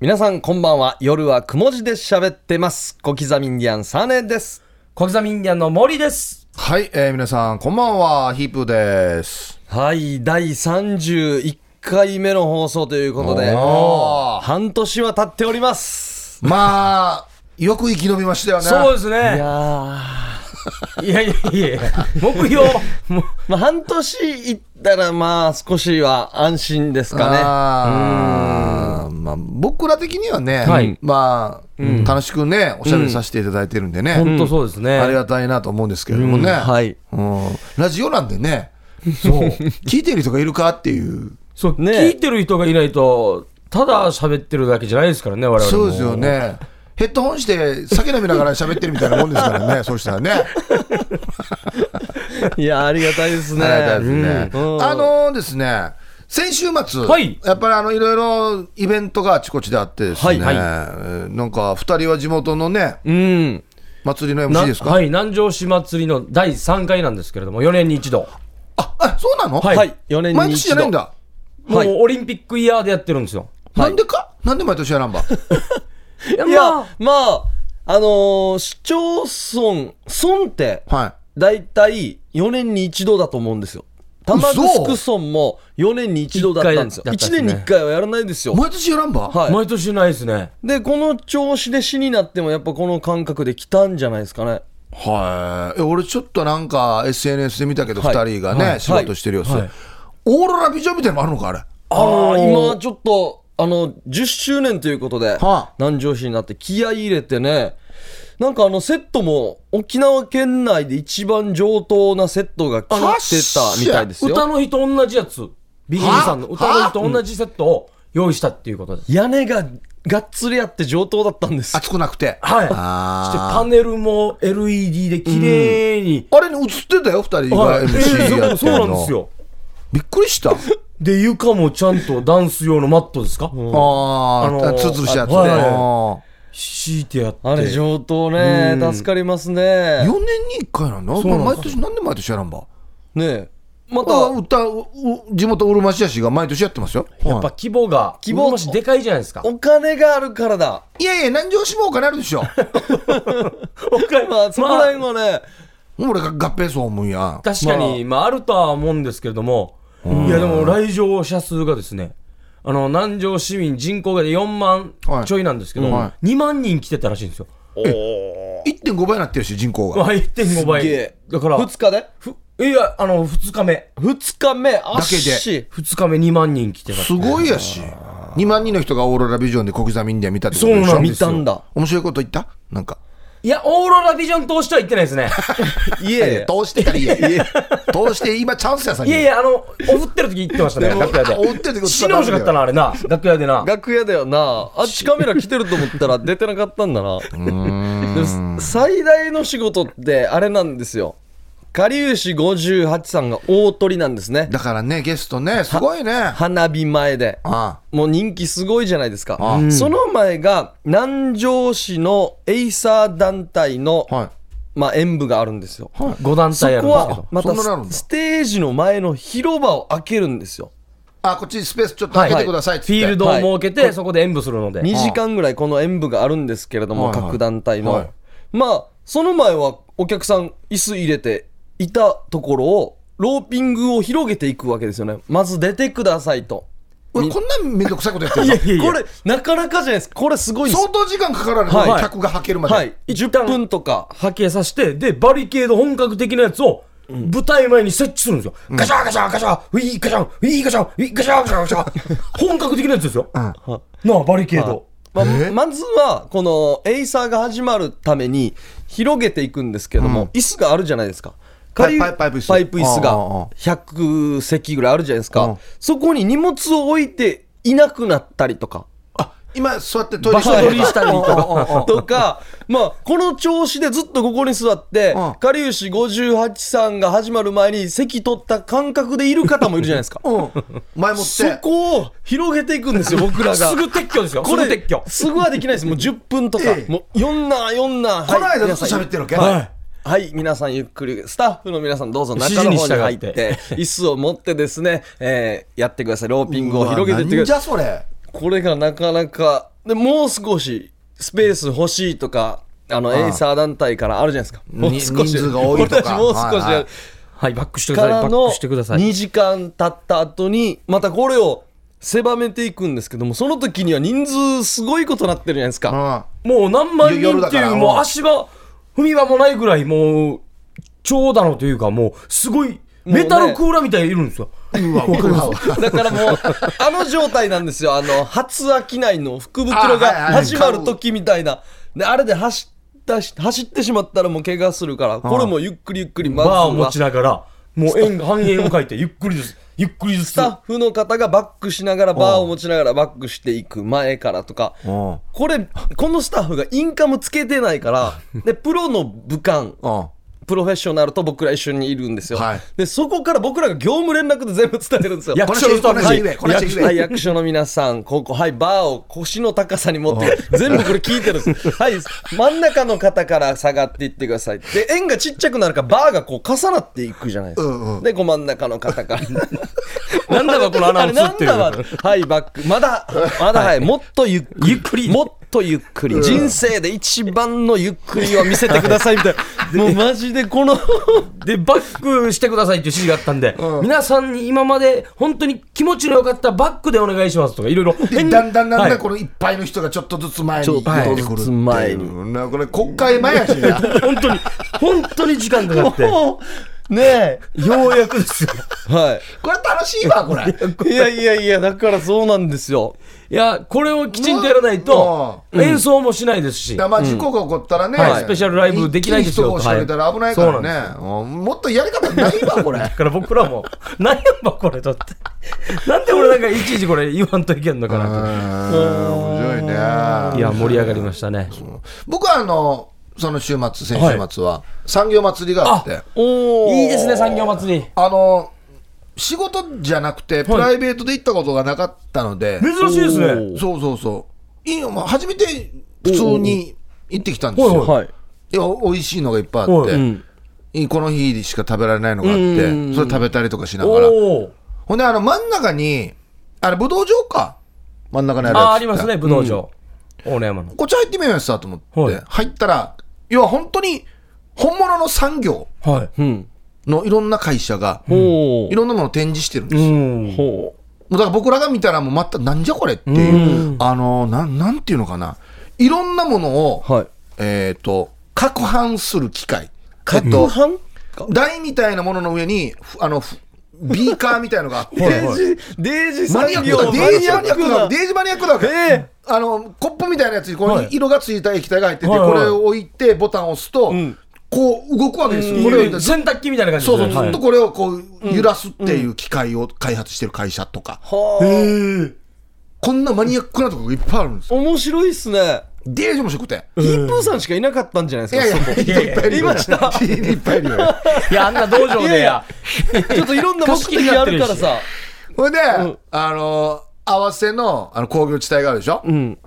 皆さんこんばんは。夜はくも字で喋ってます。小刻みインディアンサネです。小刻みインディアンの森です。はい、えー皆さん、こんばんは、ヒープーです。はい、第31回目の放送ということで、半年は経っております。まあ、よく生き延びましたよね。いそうですね。やーいやいやいやいや、目標、もうまあ半年いったらまあ少しは安心ですかね。まあ、僕ら的にはね、はい。まあ、楽しくね、おしゃべりさせていただいてるんでね、本当そうですね。ありがたいなと思うんですけれどもね、はい。うん。ラジオなんでね、そう、聞いてる人がいるかっていう、そう、ね。聞いてる人がいないと、ただ喋ってるだけじゃないですからね、我々も。そうですよ。ね。ヘッドホンして酒飲みながら喋ってるみたいなもんですからね、そうしたらね。いや、ありがたいですね。ありがたいですね。うんあのーですね、先週末、はいやっぱりあのいろいろイベントがあちこちであってですね、はいえーなんか2人は地元のね、うん。祭りのな MC ですか、はい、南城市祭りの第3回なんですけれども、4年に一度。ああそうなの、はいはい。4年に毎一度。年じゃないんだ。もうはいオリンピックイヤーでやってるんですよ。なんでか？なんで毎年やらんば？いやいや、まあ、あのー市町村、村って、はだいたい4年に一度だと思うんですよ。玉城村も4年に一度だったんですよ。1一回だったんですね年に1回はやらないですよ。い。毎年やらんば、はい。毎年ないですね。で、この調子で死になっても、やっぱこの感覚で来たんじゃないですかね。はい。え俺ちょっとなんか SNS で見たけど、はい2人がね、はい仕事してる様子、はいオーロラビジョンみたいなのもあるのかあれ？あのあー今ちょっと、あの、10周年ということで、はあ南城市になって気合い入れてね、なんかあのセットも沖縄県内で一番上等なセットが来てたみたいですよ。歌の日と同じやつ、ビギンさんの歌の日と同じセットを用意したっていうことです。屋根ががっつりあって上等だったんですよ。熱くなくて。はい。そしてパネルも LED で綺麗に。あれに映ってたよ、2人がはい MC やってそうるの。なんですよ。びっくりした。で、床もちゃんとダンス用のマットですか、ああのあ、ーツルツルしたやつね。はいあ敷いてやって。あれ上等ね、助かりますーね4。年に1回なの毎年、なんで毎年やらんば？ねえまあた、歌うう地元うるま市やしが毎年やってますよ。はやっぱ規模が、規模しでかいじゃないですか。お金があるからだ。い、いやいや、南城市もお金あるでしょ。まあ、そこら辺はね、俺が合併そう思うんや。確かに、まあ、あるとは思うんですけれども、いや、でも来場者数がですね、あの、南城市民人口が4万はいちょいなんですけど、は2万人来てたらしいんですよ。1.5倍になってるし、人口が。まあ、1.5すげ倍え。だから、2日で？ふいや、あの、2日目。2日目、あだけでし2日目2万人来てすごいやし。2万人の人がオーロラビジョンで小刻みインディアン見たってことでしょ？そうなんで見たんだ。面白いこと言った？なんか。いや、オーロラビジョン通しては行ってないですね。いえ、通してたらいいや。通して今チャンスやさんに。いやいや、あの、お振ってる時行ってましたね、楽屋で。あお振ってる時死のしかったな、あれな、楽屋でな。楽屋だよな。あっちカメラ来てると思ったら出てなかったんだな。最大の仕事ってあれなんですよ。かりゆし58さんが大鳥なんですね。だからね、ゲストね、すごいね。あ花火前で。あもう人気すごいじゃないですか。あその前が南城市のエイサー団体の、はい。まあ、演舞があるんですよ。5団そ体あるんこですけど。はまたステージの前の広場を開けるんですよ。あ、こっちスペースちょっと開けてくださいっつって。フィールドを設けて、そこで演舞するので。2時間ぐらいこの演舞があるんですけれども、はいはい各団体の、はいまあその前はお客さん椅子入れていたところをローピングを広げていくわけですよね。まず出てくださいと。俺こんなめんどくさいことやってるの？これなかなかじゃないですかこれすごい相当時間かからるの、はい。客が履けるまで。はい。10分とか波形させて、で、バリケード本格的なやつを、舞台前に設置するんですよ。ガシャガシャガシャ、ウィーガシャウィーガシャウィーガシャガシャガシャ。本格的なやつですよ。なあ、バリケード。まあまずはこのエイサーが始まるために広げていくんですけども、椅子があるじゃないですかパイパイパイプ椅子パイプ椅子あああがあ100席ぐらいあるじゃないですか、うんそこに荷物を置いていなくなったりとかあ、今座ってトイレしたりとか。か。とか、まあ、この調子でずっとここに座ってうん、かりゆし58さんが始まる前に席取った感覚でいる方もいるじゃないですか。うん。前もっそて。こを広げていくんですよ、僕らが。すぐ撤去ですよ。これすぐ撤去。すぐはできないです。もう10分とか。ええもう4な、4な。この間ずっと喋ってるわけ？はい。はい、皆さんゆっくり、スタッフの皆さんどうぞ中の方に入って、椅子を持ってですね、えーやってください。ローピングを広げていってください。じゃそれ。これがなかなか、でもう少しスペース欲しいとかあのエイサー団体からあるじゃないですかもうに少し人数が多いとかもう少しはいはいはい、バックしてください。バックしてください。2時間経った後にまたこれを狭めていくんですけどもその時には人数すごいことになってるじゃないですか、うんもう何万人っていう、もう足場、踏み場もないぐらい、もう、長蛇のというか、もう、すごい、メタルクーラーみたいにいるんですよ。うわ、わ。だからもうあの状態なんですよ。あの初商いの福袋が始まる時みたいな。であれで走ったし走ってしまったらもう怪我するからこれもゆっくりゆっくりまずバーを持はちながら、もう円、半円を書いて、ゆっくりです。ゆっくりずつ。スタッフの方がバックしながらバーを持ちながらバックしていく前からとか。うん。これこのスタッフがインカムつけてないから でプロの武漢うんプロフェッショナルと僕ら一緒にいるんですよ、はいでそこから僕らが業務連絡で全部伝えるんですよ役所の人はい、役所の皆さん、ここ、はい、バーを腰の高さに持って、全部これ聞いてるんです。はい、真ん中の方から下がっていってください。で、円がちっちゃくなるから、バーがこう重なっていくじゃないですか。うんうんで、こう真ん中の方から。なんだかこの穴をあれなん映って。はい、バック。まだ、まだ、はい、もっとゆっくり。ゆっくりもっとゆっくり。人生で一番のゆっくりを見せてください、みたいな。もうマジでこの、で、バックしてくださいっていう指示があったんで、皆さんに今まで本当に気持ちの良かったバックでお願いしますとか、いろいろ。でだんだんだんだはいんこのいっぱいの人がちょっとずつ前にちょっとずつ前にいうなこれ国会前やしな本当に、本当に時間かかって、よもうねうやくですよ。え。はい。これ楽しいわこれいやいやいや、だからそうなんですよ。いや、これをきちんとやらないと、演奏もしないですし。だまあ事故が起こったらね、はいスペシャルライブできないですよ一気に人ら危ないからね、うんもっとやり方ないわこれだから僕らも、何やばこれとって。なんで俺なんかいちいちこれ言わんといけんのかなと。面白いねいや、盛り上がりましたね。僕はあのその週末先週末は産業祭りがあって、おいいですね、産業祭り。あの仕事じゃなくてプライベートで行ったことがなかったので、珍しいですね。そうそうそう。いいよ、まあ、初めて普通に行ってきたんですよ、はいはい。いや美味しいのがいっぱいあって。この日しか食べられないのがあって、うんそれ食べたりとかしながら。ほんであの真ん中にあれ武道場か。真ん中にあるやつ。あ、ありますね、武道場。大野山の。こっち入ってみようやさと思って、はい。入ったら要は本当に本物の産業。のいろんな会社がほいろんなものを展示してるんですよ、うだから僕らが見たらもう全くなんじゃこれっていう、あのなんなんていうのかな。いろんなものを、う。はい。えっ、と攪拌する機械。攪と拌台みたいなものの上にふあのふビーカーみたいのがあって。デージ、デージマニアックだ、デージマニアックだ、マニデージマニアックだわけ。えあの、コップみたいなやつに、このはい。色がついた液体が入ってて、はいはいこれを置いて、ボタンを押すと、ん。こう動くわけですよ。これを、洗濯機みたいな感じそうそう、ずっとこれをこう揺らすっていう機械を開発してる会社とか、はへこんなマニアックなところがいっぱいあるんです。面白いっすね。デージ面白くて。ヒープーさんしかいなかったんじゃないいですか、やいや、そこ。いっぱいいるよ。いましたいっぱいいるよ。いや、あんな道場でや。ちょっといろんな目的あるからさ。ほいで、あの、合わせのあの工業地帯があるでしょ？うん。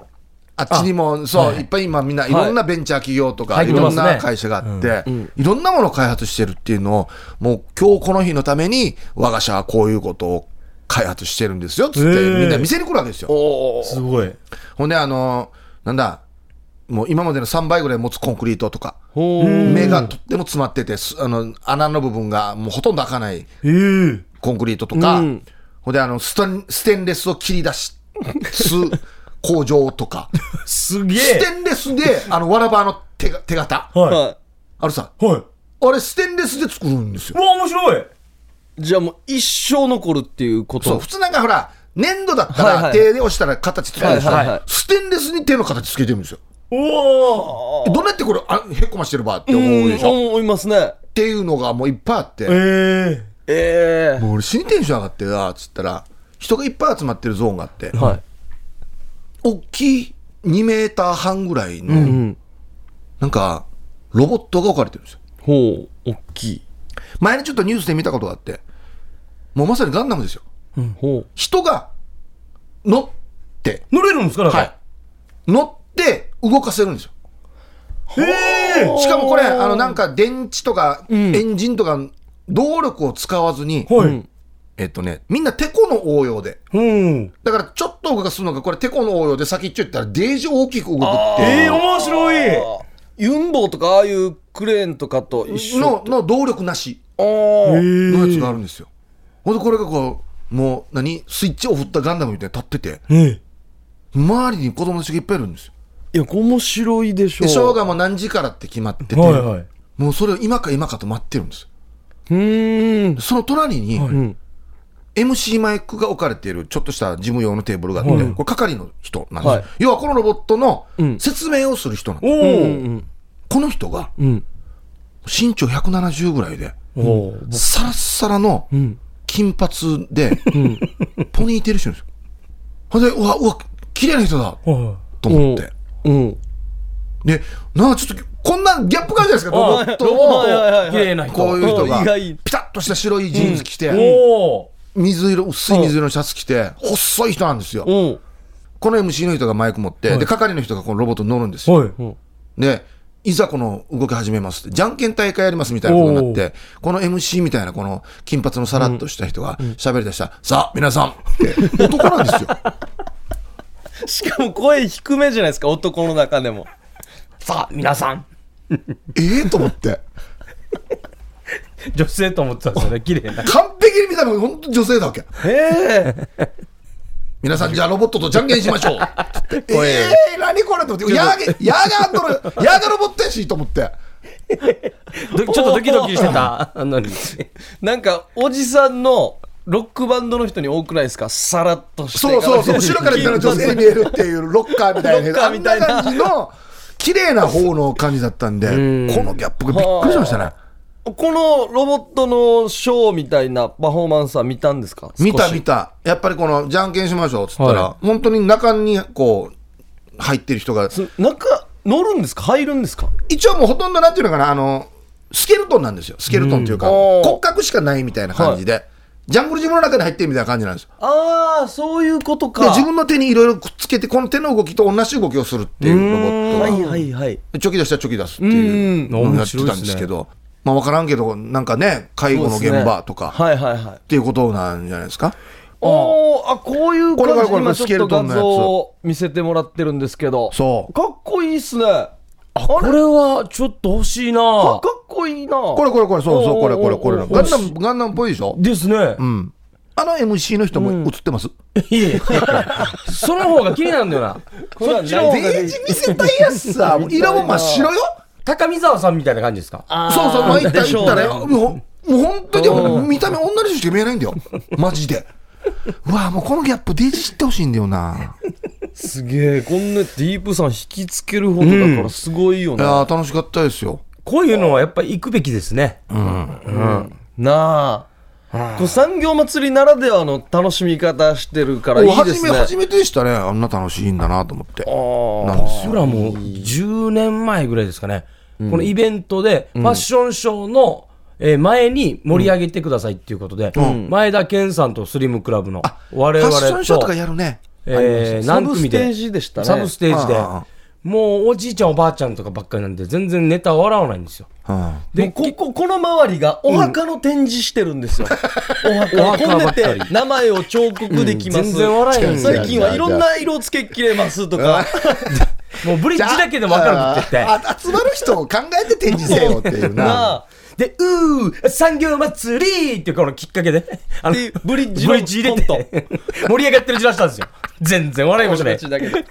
あっちにも、そう、いっぱい今みんないろんなベンチャー企業とか、いろんな会社があって、いろんなものを開発してるっていうのを、もう今日この日のために、我が社はこういうことを開発してるんですよ、つって、みんな見せに来るわけですよ。おすごい。ほんで、あの、なんだ、もう今までの3倍ぐらい持つコンクリートとか、ほ目がとっても詰まってて、すあの穴の部分がもうほとんど開かない。コンクリートとか、うんほんであのステン、ステンレスを切り出し、す工場とか、すげスえ。テンレスで、あの、わらばの手が手形、う。ははあるさ、い。はい。あれステンレスで作るんですよ。うわ、面白い。い。じゃあもう一生残るっていうこそう、と。普通なんかほら、粘土だったら手で押したら形つけるでしょはいステンレスに手の形つけてるんですよ。おお。どうやってこれ、あへっこましてるばって思うでしょ？っ思いますね。ていうのがもういっぱいあって、えええもう俺死にテンション上がってな、つったら、人がいっぱい集まってるゾーンがあって、はい。大きい2メーター半ぐらいの、うん。なんか、ロボットが置かれてるんですよ。ほう、大きい。前にちょっとニュースで見たことがあって、もうまさにガンダムですよ。ほう。人が乗って、乗れるんですか？なんか。はい。乗って動かせるんですよ。へえ。しかもこれ、あの、なんか電池とかエンジンとか動力を使わずに、はい。えっとね、みんなテコの応用で。うん。だからちょっと動かすのが、これテコの応用で先っちょ行ったらデージ大きく動くってええいう面白い。ユンボとかああいうクレーンとかと一緒のの動力なしのやつがあるんですよ。ほんでこれがこう、もう何？スイッチを振ったガンダムみたいに立ってて、え周りに子供たちがいっぱいいるんですよ。いや面白いでしょ。で、ショーがもう何時からって決まってて、はいはい。もうそれを今か今かと待ってるんですよ。うーん。その隣に、ん。MC マイクが置かれているちょっとした事務用のテーブルがあって、はい。これ係の人なんですよ、はい。要はこのロボットのうん。説明をする人なんでおす、お。この人がうん。身長170ぐらいで、おお。サラッサラのうん。金髪で、ポニーテールしてるんですよ。ほんで、うわ、うわ、綺麗な人だはと思って。うん。で、なんかちょっと、こんなギャップがあるじゃないですか、ロボットを、はいはいはいい。綺麗な人。こういう人が。ピタッとした白いジーンズ着て。水色、薄い水色のシャツ着て、細い人なんですよ。うん。この MC の人がマイク持って、で、係の人がこのロボットに乗るんですよ。はい。で、いざこの動き始めますって、じゃんけん大会やりますみたいなことになって、この MC みたいなこの金髪のさらっとした人が喋り出したら、さあ、皆さんって。男なんですよ。しかも声低めじゃないですか男の中でもさあ、皆さん。ええと思って。女性と思ってたんですよね、綺麗な。完璧に見たのが本当に女性だわけ。へえ皆さんじゃあロボットとじゃんけんしましょう。ええ何これと思って、やが、やがんどる、やが ロボットやしと思って。どちょっとドキドキしてたのに。なんかおじさんのロックバンドの人に多くないですか？さらっとしてそうそうそう、後ろから見たら女性に見えるっていうロッカーみたいな、ロッカーみたいな。感じの綺麗な方の感じだったんで、このギャップがびっくりしましたね。このロボットのショーみたいなパフォーマンスは見たんですか？見た見た。やっぱりこのじゃんけんしましょうっつったら、は本当に中にこう、入ってる人が、す中乗るんですか？入るんですか？一応もうほとんどなんていうのかな、あの、スケルトンなんですよ。スケルトンっていうか、うん。骨格しかないみたいな感じで、ジャングルジムの中に入ってるみたいな感じなんですよ。ああそういうことか。で自分の手にいろいろくっつけて、この手の動きと同じ動きをするっていうロボットが、はいはいはい。でチョキ出したらチョキ出すっていううんのをやってたんですけど、まあ分からんけど、なんかね、介護の現場とか、はいはいはい。っていうことなんじゃないですか？おおあこういう感じ今ちょっと画像を見せてもらってるんですけど。そう。かっこいいっすね。あこれはちょっと欲しいかなかっこいいなこれこれこれ、そうそう、これこれこれ。ガンダム、ガンダムっぽいでしょ？ですね。うん。あの MC の人も映ってます、いえいえ。その方が気になるんだよな。そっちの方がデージ見せたいやつさ、色も真っ白よ？高見沢さんみたいな感じですか？そうそう、まあ、行ったでしょうね行ったらよ。もうもう本当に見た目女の人しか見えないんだよ。マジで。うわもうこのギャップデージ知ってほしいんだよな。すげえこんなディープさん引きつけるほどだからすごいよね、いやー楽しかったですよ。こういうのはやっぱり行くべきですね。なあこう産業祭りならではの楽しみ方してるからいいで初め、すね初めてでしたね。あんな楽しいんだなと思って。あなんですよ。それはもう10年前ぐらいですかね。このイベントでファッションショーの、えー前に盛り上げてくださいっていうことで、前田健さんとスリムクラブの我ファ々ッションショーとかと、やるね。えー、サ何組で？ブステージでしたね。サブステージで。ああああ、もうおじいちゃんおばあちゃんとかばっかりなんで全然ネタ笑わないんですよ。うんでこここの周りがお墓の展示してるんですよ、お墓。お墓込んでばっかり。て名前を彫刻できます、全然笑えへん。最近はいろんな色付けきれますとか。もうブリッジだけでも明るくってって。あ集まる人を考えて展示せよっていうな。な。あで、うー、産業祭りっていうこのきっかけで、あのブリッジのブリッジ入れて、盛り上がってるじらしたんですよ。全然笑いましたね。だけで。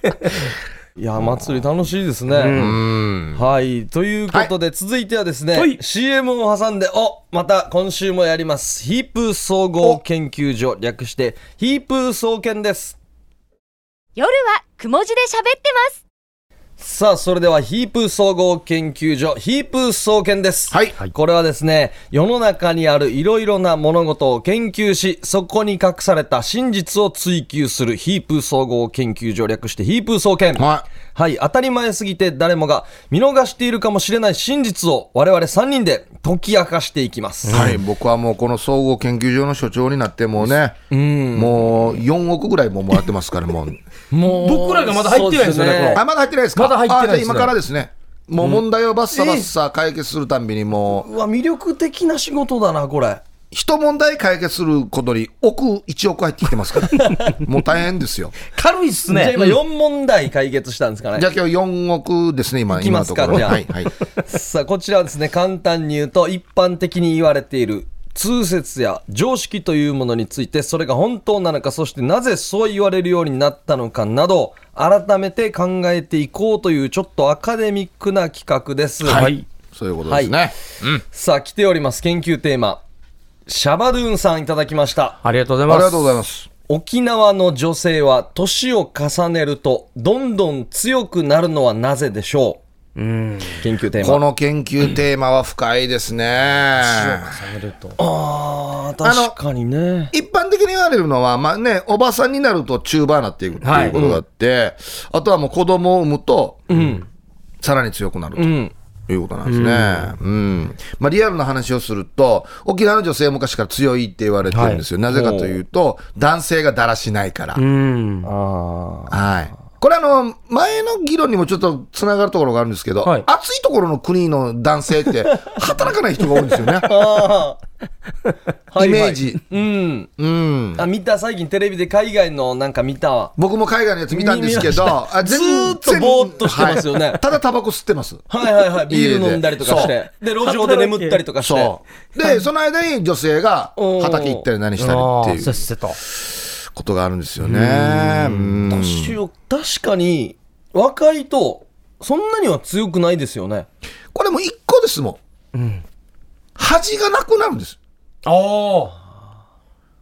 いや祭り楽しいですね、はい。ということで、続いてはですね、はい。CM を挟んでおまた今週もやります。ヒープー総合研究所略してヒープー総研です。夜はくも字で喋ってます。さあ、それではヒープ総合研究所、ヒープ総研です。はいこれはですね、世の中にあるいろいろな物事を研究し、そこに隠された真実を追求するヒープ総合研究所略してヒープ総研。ははい、当たり前すぎて誰もが見逃しているかもしれない真実を我々3人で解き明かしていきます。はい、僕はもうこの総合研究所の所長になってもうね、もう4億ぐらいももらってますから、もう。もう僕らがまだ入ってないんですよねそうこのあ、まだ入ってないですか？まだ入ってないですね。あじゃあ今からですね。もう問題をバッサバッサ解決するたんびにもう、うわ、魅力的な仕事だな、これ。一問題解決することに億1億入ってきてますから。もう大変ですよ。軽いっすね。じゃあ今4問題解決したんですかね。じゃあ今日4億ですね今いきますか今のところ。じゃあ。はいはい。さあこちらはですね簡単に言うと一般的に言われている通説や常識というものについてそれが本当なのかそしてなぜそう言われるようになったのかなど改めて考えていこうというちょっとアカデミックな企画です、はい。そういうことですね、さあ来ております。研究テーマ。シャバドゥーンさんいただきました。ありがとうございます。ありがとうございます。沖縄の女性は年を重ねるとどんどん強くなるのはなぜでしょう？研究テーマこの研究テーマは深いですねあー確かにね一般的に言われるのは、まあね、おばさんになると中盤になっていくっていうことがあって、あとはもう子供を産むと、さらに強くなると。うんいうことなんですね。うん。まあ、リアルな話をすると、沖縄の女性は昔から強いって言われてるんですよ。なぜかというと、男性がだらしないから。うん。あはい。これあの、前の議論にもちょっとつながるところがあるんですけど、はい。暑いところの国の男性って、働かない人が多いんですよね。イメージ。うん。うん。あ見た最近テレビで海外のなんか見たわ。僕も海外のやつ見たんですけど、あずーっとぼーっとしてますよね。はい。ただタバコ吸ってます。はいはいはい。ビール飲んだりとかして。で路上で眠ったりとかして。そう。で、その間に女性が畑行ったり何したりっていう。せっせと。ことがあるんですよね。うん年を確かに若いとそんなには強くないですよねこれも一個ですもん。恥がなくなるんです。ああ。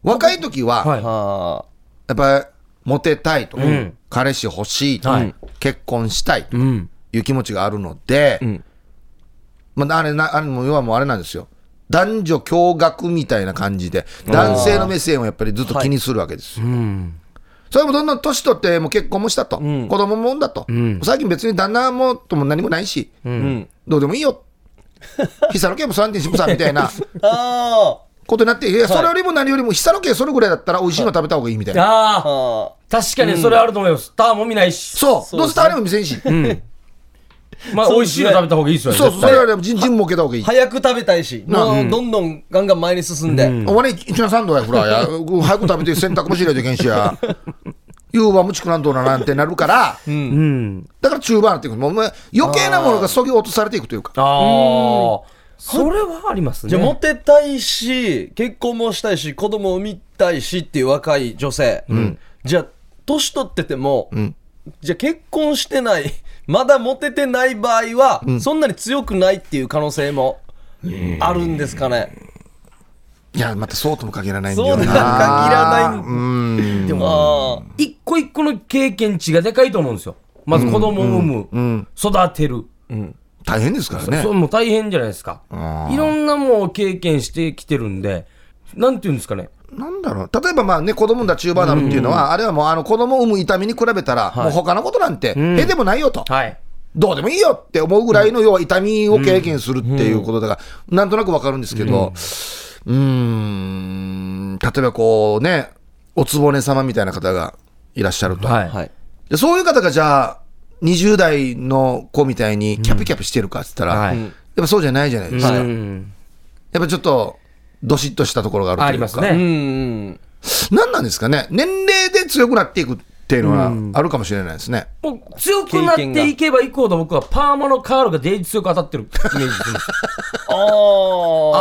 若い時は、はいあやっぱりモテたいと、ん彼氏欲しいと、はい結婚したいとうん。いう気持ちがあるので、んまあ、あれな、あれも要はもうあれなんですよ。男女共学みたいな感じで、男性の目線をやっぱりずっと気にするわけですよ。うん。それもどんどん年取って、もう結婚もしたと、ん。子供も産んだと、ん。最近別に旦那もとも何もないし、ーうん。どうでもいいよ、久の家も3点しぶさみたいな。あことになって、いや、それよりも何よりも久の家それぐらいだったら美味しいの食べた方がいいみたいな。あああ。あ確かにそれあると思います。ターンも見ないし。そう、そうどうせタレも見せんし、まあ、美味しいの食べた方がいいですよね。そうそう、それよりもジンジンも受けた方がいい。早く食べたいしもうどんどんガンガン前に進んでお前ね、一な三度や、フラや、早く食べて洗濯もしないといけんしや。言うはもちくなんとななんてなるから、うん。だから中盤っていく。もうもう余計なものがそぎ落とされていくというか。ああ。それはありますね。じゃあモテたいし結婚もしたいし子供産みたいしっていう若い女性、じゃあ年取ってても、んじゃあ結婚してないまだモテてない場合は、そんなに強くないっていう可能性もあるんですかね、いや、またそうとも限らないんだよな。そうとも限らないうん。でも、ああ一個一個の経験値がでかいと思うんですよ。まず子供を産む、育てる。大変ですからねそ。うもう大変じゃないですか。いろんなもう経験してきてるんで、なんていうんですかね。なんだろう。例えばまあね、子供だ中盤になるっていうのは、あれはもうあの子供を産む痛みに比べたら、もう他のことなんて、へでもないよと。はい。どうでもいいよって思うぐらいの要は痛みを経験するっていうことだから、なんとなくわかるんですけど、うーん、例えばこうね、おつぼね様みたいな方がいらっしゃると。はい。はいでそういう方がじゃあ、20代の子みたいにキャピキャピしてるかって言ったら、はいやっぱそうじゃないじゃないですか。はいうんやっぱちょっと、どしっとしたところがあるというか。ありますうんうね。ん何なんですかね年齢で強くなっていくっていうのはあるかもしれないですね。もう強くなっていけばいくほど僕はパーマのカールがデイジ強く当たってるイメージでああ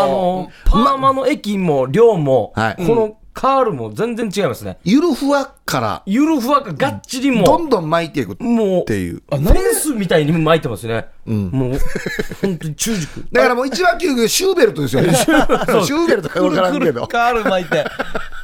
の、パーマの液も量も、はいこのカールも全然違いますね。ゆるふわからゆるふわががっちりもどんどん巻いていくっもう、ていう。フェンスみたいに巻いてますね。もう、本当に中軸。だからもう一番究極シューベルトですよね。シューベルトか分からんけど。カール巻いて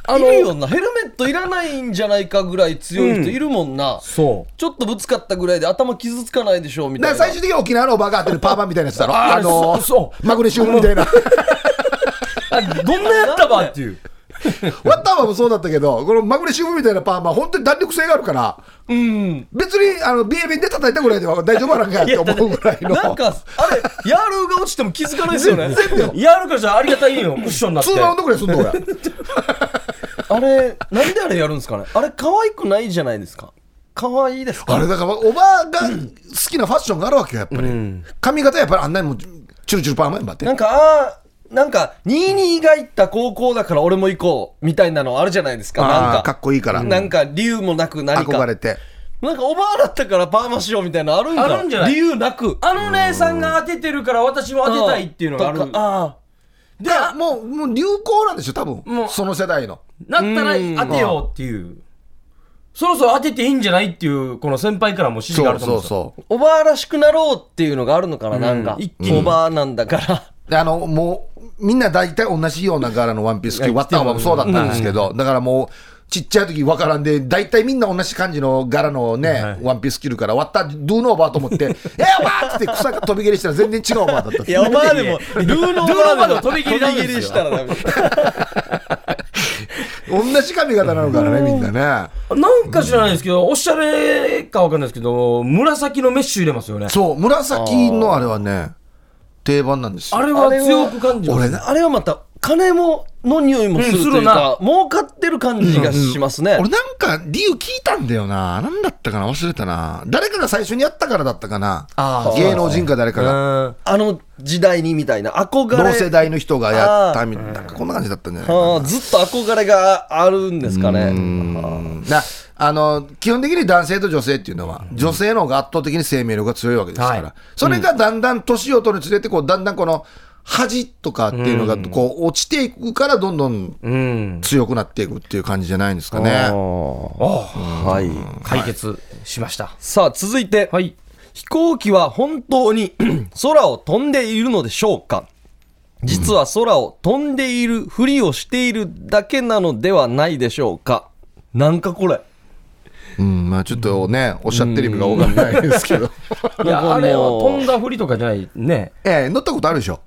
あのいるよなヘルメットいらないんじゃないかぐらい強い人いるもんな、そう。ちょっとぶつかったぐらいで頭傷つかないでしょみたいな最終的に沖縄のおばがあってるパーマみたいなやつだろ。あのそうそうマグネシウムみたいな。あどんなやったばっていう。ワッターマンもそうだったけど、このマグネシウムみたいなパーマ、本当に弾力性があるから、うん別にあのビエビンで叩いたぐらいでは大丈夫なんかって思うぐらいの。なんかあれヤールが落ちても気づかないですよねやるからじゃありがたいよ、クッションになってツー。ラウンドぐらいすんの俺。あれなんであれやるんですかね？あれ可愛くないじゃないですか？可愛いですか？あれだから、おばが好きなファッションがあるわけよ、やっぱり。髪型やっぱりあんなにもチュルチュルパーマやんばってな。んかあーなんか、22が行った高校だから俺も行こう、みたいなのあるじゃないですか。なんか。かっこいいからなんか、理由もなく何か。憧れて。なんか、おばあだったからパーマしようみたいなのあるんかあるんじゃない？理由なく。あの姉さんが当ててるから私も当てたいっていうのがある。とかあで、でもう、もう流行なんでしょ、多分もうその世代の。なったら当てようっていう。そろそろ当てていいんじゃないっていう、この先輩からも指示があそうると思そううんですよ。そーおばあらしくなろうっていうのがあるのかな、なんか一気。におばあなんだから。あの、もう、みんな大体同じような柄のワンピース着て、ワッタンはそうだったんですけど、だからもう、ちっちゃい時わからんで、大体みんな同じ感じの柄のね、はいワンピース着るから、ワッタン、ドゥーノーバーと思って、えおばあって草が飛び蹴りしたら全然違うおばあだった。いや、おばあでも、ルーのおルーのおばあでも飛び蹴り切りしたらダメ。同じ髪型なのからね、みんなね。なんか知らないですけど、おしゃれかわかんないですけど、紫のメッシュ入れますよね。そう、紫のあれはね、定番なんですよ。あれは強く感じます。俺ね、あれはまた、金も、の匂いもするというか、儲かってる感じがしますね。俺なんか理由聞いたんだよな。なんだったかな？忘れたな。誰かが最初にやったからだったかな？芸能人か誰かが。うんあの時代にみたいな、憧れ。同世代の人がやったみたいな。なんかこんな感じだったんじゃないかはあずっと憧れがあるんですかね。な。あの、基本的に男性と女性っていうのは、女性の方が圧倒的に生命力が強いわけですから。はいそれがだんだん年を取るにつれて、こう、だんだんこの、恥とかっていうのが、こう、落ちていくから、どんどんうん。強くなっていくっていう感じじゃないんですかね。はい。解決しました。さあ、続いて、はい。飛行機は本当に 空を飛んでいるのでしょうか？実は空を飛んでいるふりをしているだけなのではないでしょうか？なんかこれ。うん、まあちょっとね、おっしゃってる意味がわかんないですけど。いや、あれは飛んだふりとかじゃないね。ええ、乗ったことあるでしょ。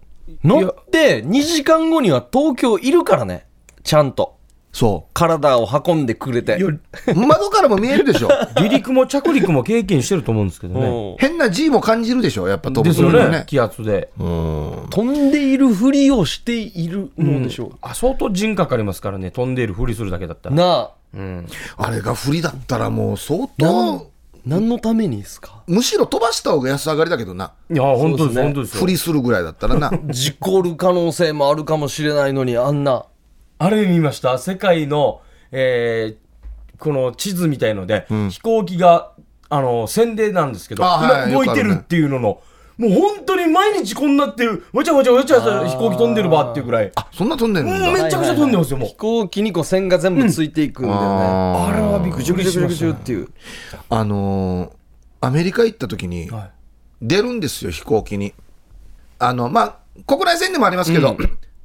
乗って2時間後には東京いるからね。ちゃんと。そ体を運んでくれて。う。窓からも見えるでしょ。離陸も着陸も経験してると思うんですけどね。うん変な G も感じるでしょ、やっぱ飛ぶですよねね。。気圧で。飛んでいるふりをしているのでしょうあ、相当陣かかりますからね。飛んでいるふりするだけだったら。なあ。うん。あれが不利だったらもう相なん当、何のためにですか？むしろ飛ばした方が安上がりだけどな。いや、本当です、ね本当ですよ不。利するぐらいだったらな。事故る可能性もあるかもしれないのに、あんな。あれ見ました世界の、えーこの地図みたいので、飛行機が、あの、宣伝なんですけど、あはい今動いてるっていうのの、もう本当に毎日こんなっていう、わちゃわちゃわちゃわちゃ飛行機飛んでるばっていうぐらい。あ、そんな飛んでるんだ。めちゃくちゃ飛んでますよ、もう飛。行機にこう線が全部ついていくんだよね。ああれはびっくりしましたねっていう。あのーアメリカ行った時に、はい出るんですよ、飛行機に。あの、まあ、国内線でもありますけど、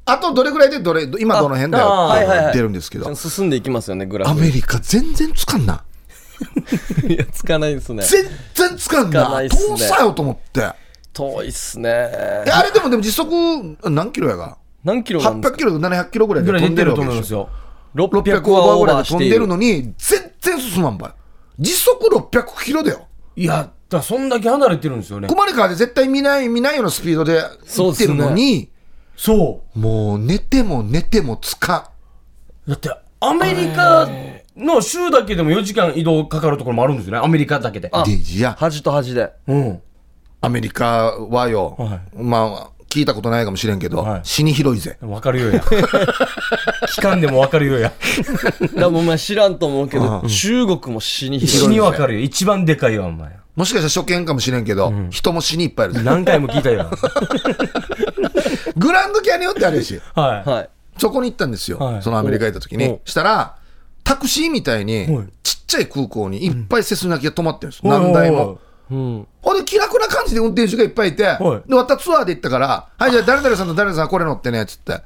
あとどれぐらいでどれ、今どの辺だよあはいはいはい出るんですけど、進んでいきますよね、グラフ。アメリカ全然つかんな。いや、つかないですね。全然つかんな。ないっすね遠さよと思って。遠いっすねえ。あれでもでも時速何キロやが？何キロなんです800キロ、700キロぐらいで飛んでるるわけですよ。600 600オーバーぐらいで飛ん。でるのに、全然進まんばい。時速600キロだよ。いや、だそんだけ離れてるんですよね。小丸川で絶対見ない、見ないようなスピードで行ってるのに、そもう寝ても寝てもつかう。だって、アメリカの州だけでも4時間移動かかるところもあるんですよね。アメリカだけで。あん。で、じゃあ端と端で。うん。アメリカはよ、はまあ、聞いたことないかもしれんけど、はい死に広いぜ。わかるよや。期間でもわかるよや。だもうお前知らんと思うけど、中国も死に死広い。にわかるよ。一番でかいわ、お前。もしかしたら初見かもしれんけど、人も死にいっぱいいるぜ。何回も聞いたよ。グランドキャニオンってあるし、はい。はい。そこに行ったんですよ。はいそのアメリカ行った時にお。したら、タクシーみたいにはい、ちっちゃい空港にいっぱいセスナ機が止まってるんです。うん何台も。うん。ほんで気楽な感じで運転手がいっぱいいて、はいで、またツアーで行ったから、はい、じゃあ誰々さんと誰々さんこれ乗ってね、つって。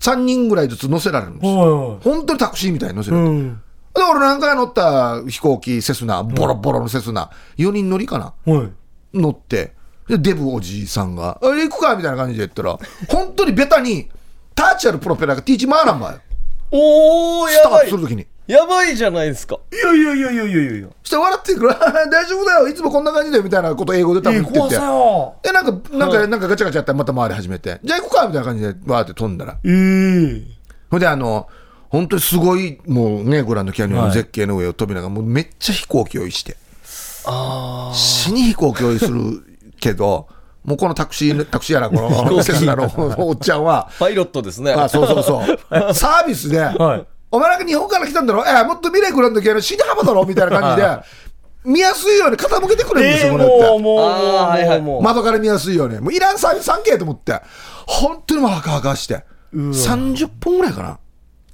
3人ぐらいずつ乗せられるんですよ。は本当にタクシーみたいに乗せい。られる。うん。で、俺なんか乗った飛行機、セスナ、ボロボロのセスナ、4人乗りかな？はい。乗って、で、デブおじいさんが、あ行くかみたいな感じで言ったら、本当にベタに、タッチあるプロペラがティーチ回らんばよ。おー、スターやばいトするときに。やばいじゃないですか。いやいやいやいやいやいやいや。して笑ってくる、大丈夫だよ、いつもこんな感じだよ、みたいなこと英語で多分言ってて。ええ怖さよ。で、なんか、なんか、なんかガチャガチャやったらまた回り始めて、じゃあ行こうかみたいな感じで、わーって飛んだら。ええ。ほんで、あの、本当にすごい、もうね、グランドキャニオンの絶景の上を飛びながら、もうめっちゃ飛行機用意して。あ死に飛行機用意するけど、もうこのタクシー、タクシーやら、このおっちゃんは、パイロットですね。あそうそうそう。サービスで、はいお前なんか日本から来たんだろ？えもっと未来来るんだけど、死に幅だろ？みたいな感じで、見やすいように傾けてくれるんですよ、えー、これって。もう、もう、はいはいもう、窓から見やすいように。もういらんサービス3件と思って、本当にもうはかはかして、30分ぐらいかな、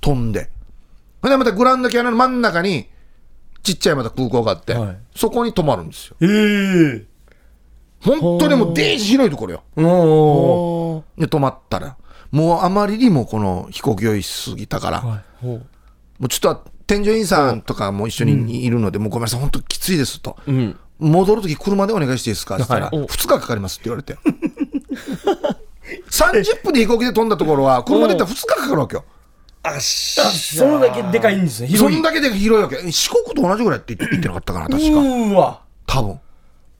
飛んで。ほんでまたグランドキャニオンの真ん中に、ちっちゃいまた空港があって、はい。そこに泊まるんですよ。えー、本当にもうデー。ジ広いところよ。もで、泊まったら、もうあまりにもこの飛行機酔いしすぎたから、う、はい、もうちょっと添乗員さんとかも一緒にいるので、もうごめんなさい、本当きついですと。うん。戻るとき車でお願いしていいですか？って言ったら、はい2日かかりますって言われて。30分で飛行機で飛んだところは、車で行ったら2日かかるわけよ。あそれだけでかいんですね、そ広い。んだけで広いわけ。四国と同じぐらいって言って なかったかな、確うか。ーわ、多分。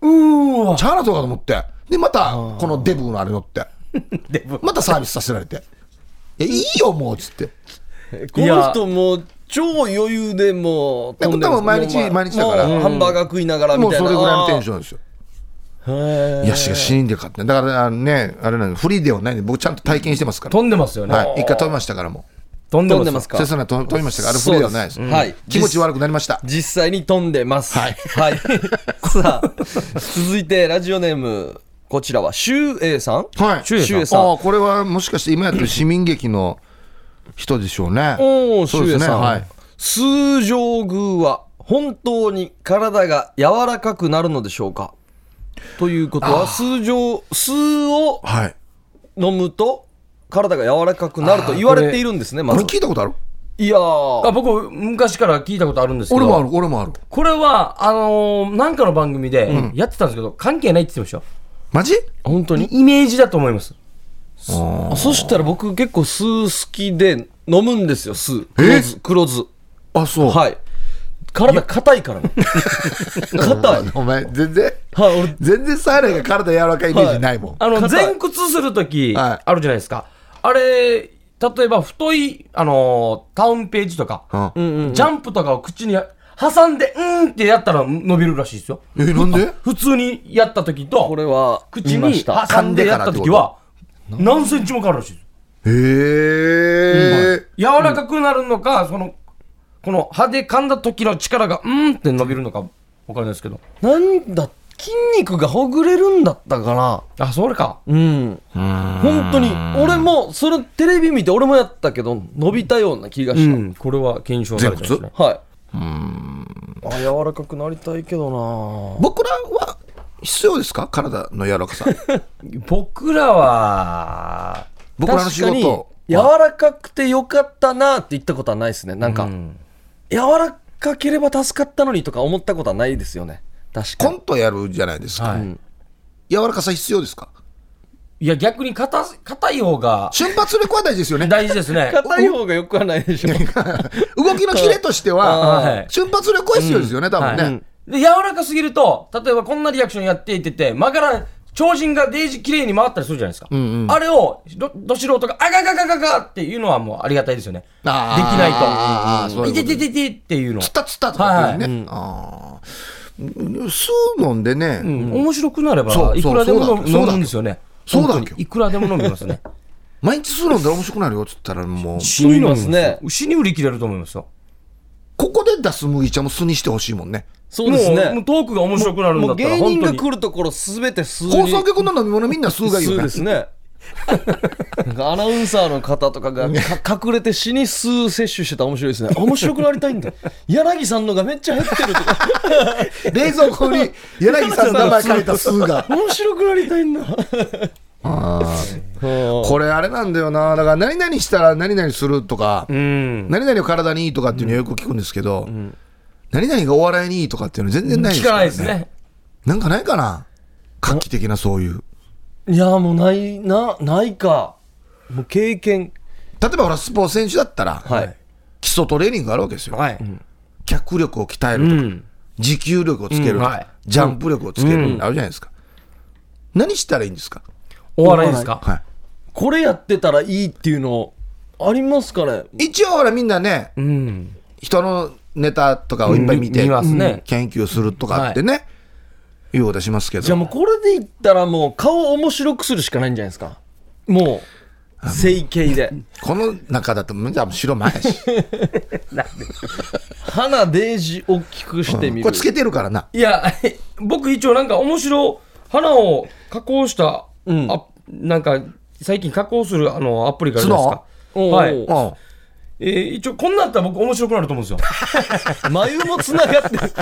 うーわ。チャーナとかと思って。で、また、このデブのあれ乗って。でもまたサービスさせられて。いや、いいよ、もう、つって。この人もう超余裕でもう多分毎日もう毎日だからもうハンバーガー食いながらみもうたいな。それぐらいのテンショョンですよ。ンいや、しかし死んでかって。だから、あのね、あれなんで、フリーではないんで、僕ちゃんと体験してますから。飛んでますよね。はい。一回飛びましたからも飛んでます飛んでますか？う。セスナ飛飛びましたから、あれフリーではないです。ですはい気持ち悪くなりました。実際に飛んでます。はいはい。さあ、続いてラジオネーム、こちらは、シュウエイさん？はい。シュウエイさん。ああ、これはもしかして今やってる市民劇の人でしょうね。おお、シそうですね。ュウエイさん。はい。通常宮は本当に体が柔らかくなるのでしょうか？ということは、数錠、数をはい。飲むと体が柔らかくなると言われているんですね、まこれず。聞いたことある？いやーあ僕、昔から聞いたことあるんですけど、俺もある、俺もある。これは、あのーなんかの番組でやってたんですけど、関係ないって言ってましたよ。マジ？本当に？イメージだと思います。あそしたら僕結構酢好きで飲むんですよ、酢。黒酢。黒酢。あ、そう。はい。体硬いからね。硬い。お前、全然、はい、俺、全然サーレが体柔らかいイメージないもん。あの、硬い前屈するとき、はいあるじゃないですか。あれ、例えば太い、あのータウンページとか、うんジャンプとかを口に挟んで、うーんってやったら伸びるらしいですよ。え、なんで？普通にやったときと、これは、口に。挟んでやったときは、何センチも変わるらしいです。へえ。柔らかくなるのか、その、この歯で噛んだ時の力が、うーんって伸びるのか、わかんないですけど。なんだ、筋肉がほぐれるんだったかな。あ、それか。うん。本当に、俺も、それテレビ見て俺もやったけど、伸びたような気がした。うん、これは検証されてますね。はい。あ、柔らかくなりたいけどな僕らは必要ですか？体の柔らかさ。僕らは、僕らの仕確かに事。柔らかくてよかったなって言ったことはないですね。なんか、うん柔らかければ助かったのにとか思ったことはないですよね。確かに。コントやるじゃないですか。はい柔らかさ必要ですか？いや、逆に硬す硬い方が瞬発力は大事ですよね。大事ですね。硬い方がよくはないでしょ。動きのキレとしては、はい瞬発力は必要ですよね、多分ね。はいで、柔らかすぎると、例えばこんなリアクションやっていってて、曲がらん、超人がデージ綺麗に回ったりするじゃないですか。あれをど、ど素人が、あがががががっていうのはもうありがたいですよね。できないと。いててててっていうの。つったつったとかっていうね。あー酢飲んでね、うん面白くなれば、いくらでも飲むんですよね。そうだ本当にいくらでも飲みますね。毎日酢飲んだら面白くなるよっつったらもう、死にますね死に売り切れると思いますよ。ここで出す麦茶も酢にしてほしいもんね。そうですもうもうね。トークが面白くなるんだったら、芸人が。来るところすべて数放送局の飲み物みんな酢がいいよね数で。すね。なんかアナウンサーの方とかがか隠れて死に数摂取してたら面白いですね。あ面白くなりたいんだ。柳さんのがめっちゃ減ってるとか。冷蔵庫に柳さんの名前書いた酢が。面白くなりたいんだ。これあれなんだよな。だから何々したら何々するとか、うん。何々を体にいいとかっていうのをよく聞くんですけど、何々がお笑いにいいとかっていうの全然ないです聞からないですね。なんかないかな？画期的なそういう。いや、もうない、な、ないか。もう経験。例えばほらスポーツ選手だったら、はい。基礎トレーニングがあるわけですよ。はい。脚力を鍛えるとか、うん。持久力をつけるとか、うんはいジャンプ力をつける、あるじゃないですか。何したらいいんですか？お笑いですか？はい。これやってたらいいっていうのありますかね？一応ほらみんなね、うん。人のネタとかをいっぱい見て、うん見ますね研究するとかってね、よう出しますけど。じゃあもうこれで言ったらもう顔を面白くするしかないんじゃないですか。もう、整形で。この中だと、じゃあ白前やし。鼻デージ大きくしてみる。これつけてるからな。いや、僕一応なんか面白、花を加工した、うんあなんか最近加工するあのアプリがあるじゃないですか。はいうん。えー一応こんなったら僕面白くなると思うんですよ。眉もつながってる。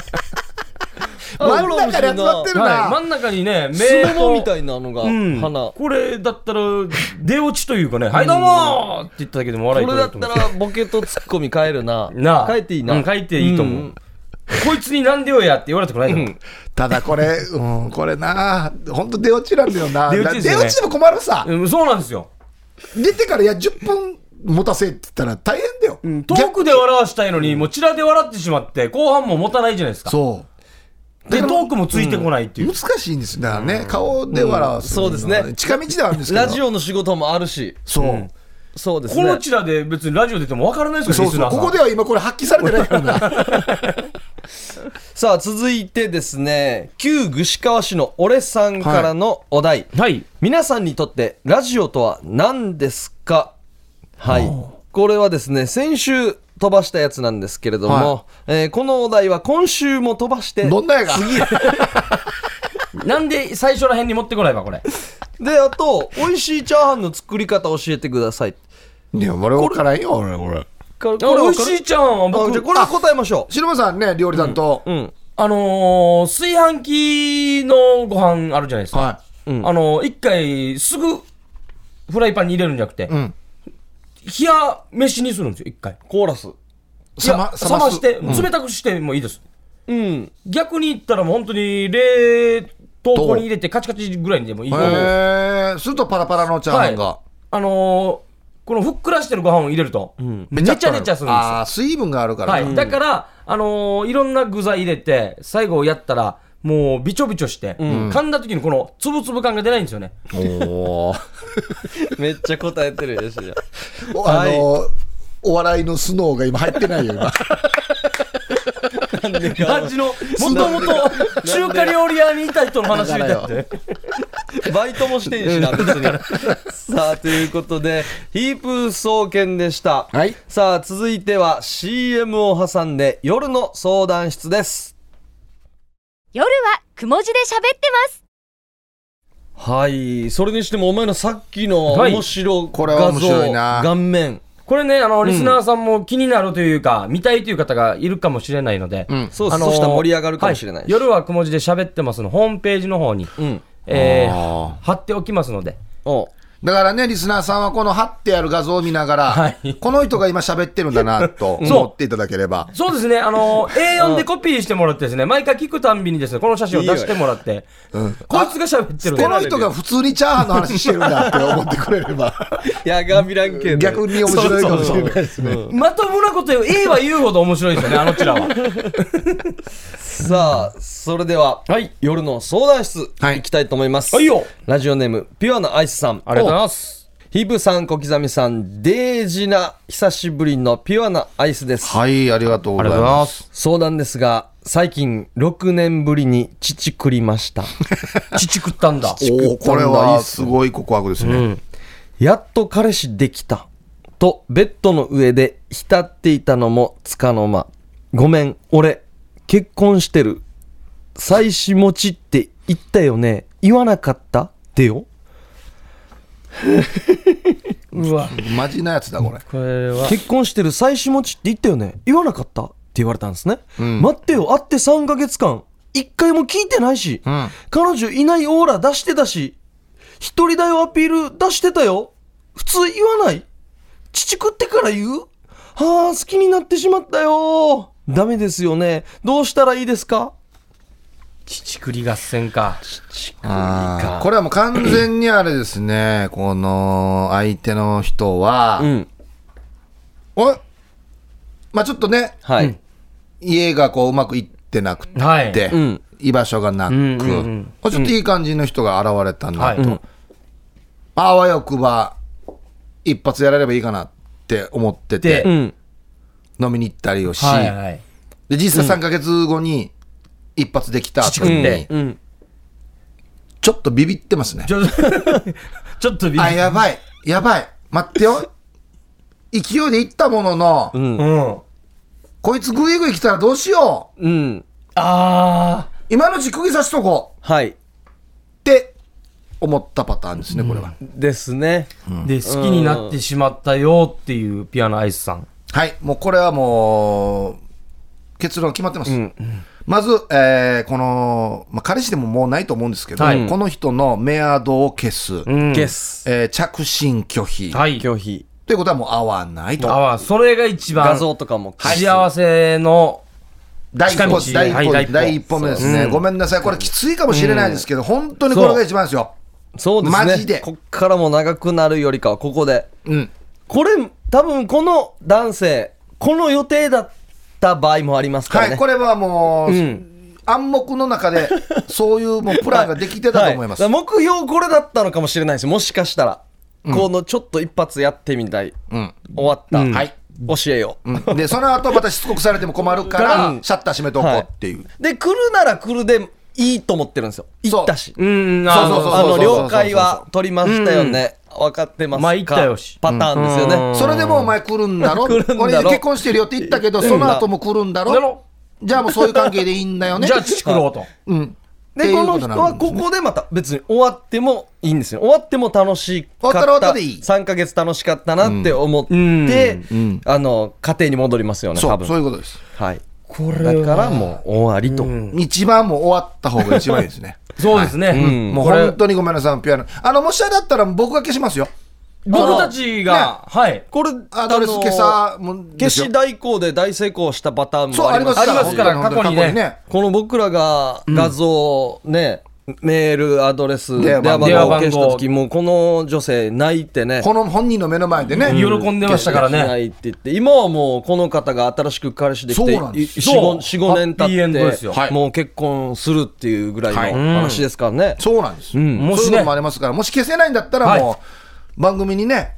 真ん中で集まってるはい、真な。ん中にね、目スモモみと、たいなのが、うん、鼻。これだったら出落ちというかね、はいどうもーって言っただけでも笑いこれだったらボケとツッコミ変えるな。なあ変えていいな。うん変えていいと思うこいつになんでよやって言われたくないだろ。ただこれ、うん、これな、本当出落ちなんだよな。出落ちですよね出落ちでも困るさ。うん、そうなんですよ。出てからいや10分持たせって言ったら大変だよ。遠くで笑わしたいのに、もうチラで笑ってしまって、後半も持たないじゃないですか。そう。で、トークもついてこないっていう。難しいんですだからね、顔で笑わすのはそうですね近道ではあるんですけど。ラジオの仕事もあるし。そう。そうですね。このチラで別にラジオ出ても分からないですよ、そうそう。ここでは今これ発揮されてないからな。さあ、続いてですね、旧串川市の俺さんからのお題。はい。皆さんにとってラジオとは何ですか？はい。これはですね、先週飛ばしたやつなんですけれども、はえーこのお題は今週も飛ばして、どんなやが？なんで最初ら辺に持ってこないわ、これ。で、あと、美味しいチャーハンの作り方教えてください。いや、俺分からんよ、俺、これ。これこれ美味しいちゃんはあ僕じゃあこれは答えましょ白間さんね、料理担当。う。うん。あのー、炊飯器のご飯あるじゃないですか。はうんあのー、一回すぐフライパンに入れるんじゃなくて、い。うん。冷や飯にするんですよ、一回。コーラス。いや冷冷まして、うん冷たくしてもいいです。うん。逆に言ったらもう本当に冷凍庫に入れてカチカチぐらいにでもいいと思う。へえ、するとパラパラのチャーハンが。あのー、このふっくらしてるご飯を入れると、めちゃねちゃするんですよ。ああ、水分があるからな。はい。だから、あのーいろんな具材入れて、最後やったら、もうびちょびちょして、噛んだ時にこのつぶつぶ感が出ないんですよね。おお。めっちゃ答えてるよしじゃおあの、お笑いのスノーが今入ってないよ、今。感じの、もともと中華料理屋にいた人の話みたいなって。バイトもしてんしな、別に。さあ、ということで、ヒープー総研でした。はい。さあ、続いては CM を挟んで夜の相談室です。夜はくも字で喋ってます。はい。それにしても、お前のさっきのはい面白これは面画像、白いな顔面。これね、あの、リスナーさんも気になるというか、見たいという方がいるかもしれないので、うん。そうです、あのーそしたら盛り上がるかもしれないし。は夜はくも字で喋ってますの、ホームページの方に、うん。えーあ貼っておきますので、おだからね、リスナーさんはこの貼ってある画像を見ながら、はいこの人が今喋ってるんだなと思っていただければ。そうですね、あの、A4 でコピーしてもらってですね、毎回聞くたんびにですね、この写真を出してもらって、うんこいつが喋ってるこの人が普通にチャーハンの話してるんだって思ってくれれば、い や、ガビラン系逆に面白いかもしれないですね。まともなこと言う、A は言うほど面白いですよね、あのチラは。さあ、それでは、はい。夜の相談室、はい行きたいと思います。はいよ。ラジオネーム、ピュアなアイスさん。ありがとうございます。ヒブさん、小刻みさん、デージな、久しぶりのピュアなアイスです。はい、ありがとうございます。す。相談ですが、最近、6年ぶりに父食りました。父食ったんだ。おお、これはすごい告白ですね。やっと彼氏できた。と、ベッドの上で浸っていたのもつかの間。ごめん、俺、結婚してる。妻子持ちって言ったよね。言わなかった？ってよ。うわ。マジなやつだ、これ。これは。結婚してる妻子持ちって言ったよね。言わなかった？って言われたんですね、ん。待ってよ。会って3ヶ月間。一回も聞いてないし、ん。彼女いないオーラ出してたし。一人だよアピール出してたよ。普通言わない。父食ってから言う？はあ好きになってしまったよ。ダメですよね。どうしたらいいですか？父くり合戦か。あー。これはもう完全にあれですね、この相手の人は、うん。おい。まあちょっとね、はい、家がこううまくいってなくて、はい。うん。居場所がなく、うんうんちょっといい感じの人が現れたんだはい。と、あわよくば一発やられればいいかなって思ってて。飲みに行ったりをし、はいはい。で実際3ヶ月後に一発できた後父君に、でうんちょっとビビってますね。ちょ ちょっとビビあ、やばい。やばい。待ってよ。勢いで行ったものの、うん。こいつグイグイ来たらどうしよう。うん。あ今のうち釘刺しとこう。はい。って思ったパターンですね、これは。ですね。あ。で、好きになってしまったよっていうピアノアイスさん。はい。もうこれはもう、結論決まってます。まず、えーこの、まあ、彼氏でももうないと思うんですけど、はいこの人のメアドを消す、うんゲス。えー着信拒否、はい。拒否。ということはもう合わないと。あわ、それが一番画像とかも消す。幸せの、第一歩、第一歩、はい第一歩目ですね、うんごめんなさい。これきついかもしれないですけど、本当にこれが一番ですよ。そうですね。マジでこっからも長くなるよりかは、ここで。うん。これ、多分この男性、この予定だった場合もありますからね。はい、これはもう、ん。暗黙の中で、そういうもうプランができてたと思います。はい。目標これだったのかもしれないです。もしかしたら、このちょっと一発やってみたい。うん。終わった、うん。はい。教えよう、うん。で、その後またしつこくされても困るから、うん。シャッター閉めておこうっていう。で来るなら来るでいいと思ってるんですよ。行ったし。うん、そうそうそうあのそう了解は取りましたよね、分かってますか？まあ行ったよし。パターンですよね、うん。それでもお前来るんだろ？来るんだろ？俺結婚してるよって言ったけど、その後も来るんだろ？だろじゃあもうそういう関係でいいんだよね。じゃあ、父来ろうと。うん。でこの人はここでまた別に終わってもいいんですよ。終わっても楽しかった。終わったら終わったでいい。3ヶ月楽しかったなって思って、うん。うん。あの家庭に戻りますよねそう、多分。そういうことです。はい。こだからもう終わりと、うん。一番もう終わった方が一番いいですね。そうですね。んもうこれ本当にごめんなさい、ピアノ。あの、もしあれだったら僕が消しますよ。僕たちが、はい。これアドレスあの消さ消し代行で大成功したパターンそう、もありますありますから過去にねこの僕らが画像ね、メールアドレス電話番号。電話番号を消した時もうこの女性泣いてね。この本人の目の前でね。喜んでましたからね。ないって言って。今はもうこの方が新しく彼氏できてそうなんです。そう。45年経ですよ。ってもう結婚するっていうぐらはい。いの話ですからね、そうなんです。ん。もしね。そういうこともありますから、もし消せないんだったらもう、番組にね、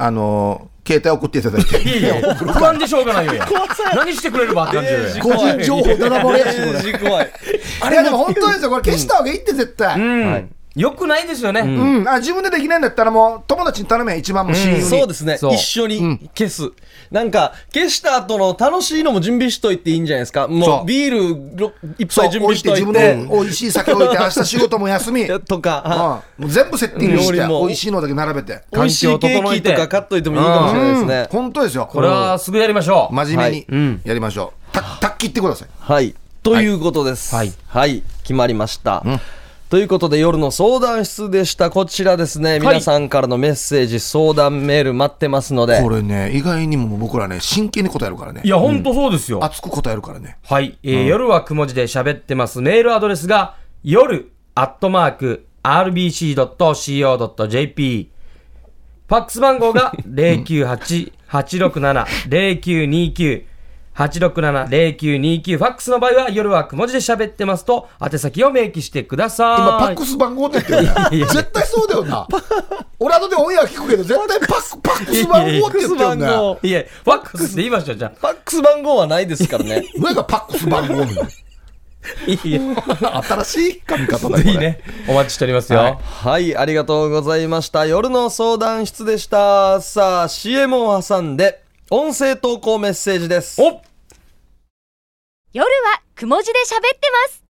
あのー、携帯送っていただいて。いやいや、不安でしょうがないよ や。何してくれればって感じで。個人情報だら漏れやし、これ。あれはでも本当ですよ、これ消した方がいいって絶対。うん。うん。よくないですよね。あ自分でできないんだったらもう友達に頼め、一番もう親友に。そうですねそう一緒に消す、なんか消した後の楽しいのも準備しといていいんじゃないですかそもううビールろいっそう、ぱい準備しといて置いて自分の美味しい酒置いて、明日仕事も休み。う んとか、もう全部セッティングして、料理も美味しいのだけ並べて。美味しいケーキとか買っといてもいいかもしれないですね、本当ですよ。これはすぐやりましょう。真面目にうんやりましょう。た、たっきってください。はい。ということです。ははいい。決まりました。ということで夜の相談室でした。こちらですね、皆さんからのメッセージ、相談メール待ってますのでこ。れね、意外にも僕らね、真剣に答えるからねい。や、ほんとそうですよ。熱く答えるからね。はい、えー夜はくも字で喋ってます。メールアドレスが、夜、アットマーク、rbc.co.jp。ファックス番号が、098-867-0929。867-0929。ファックスの場合は、夜はくも字で喋ってますと、宛先を明記してください。今、パックス番号って言ってるね。絶対そうだよな。俺後でオンエア聞くけど、絶対パッ パックス番号って言ってるね。いや、ファックスって言いましたよ、じゃファックス番号はないですからね。上がパックス番号みたいな。あ。いいや新しい髪型だよ。いいね。お待ちしておりますよ。はいはい、ありがとうございました。夜の相談室でした。さあ、CM を挟んで、音声投稿メッセージです。お夜はくも字で喋ってます。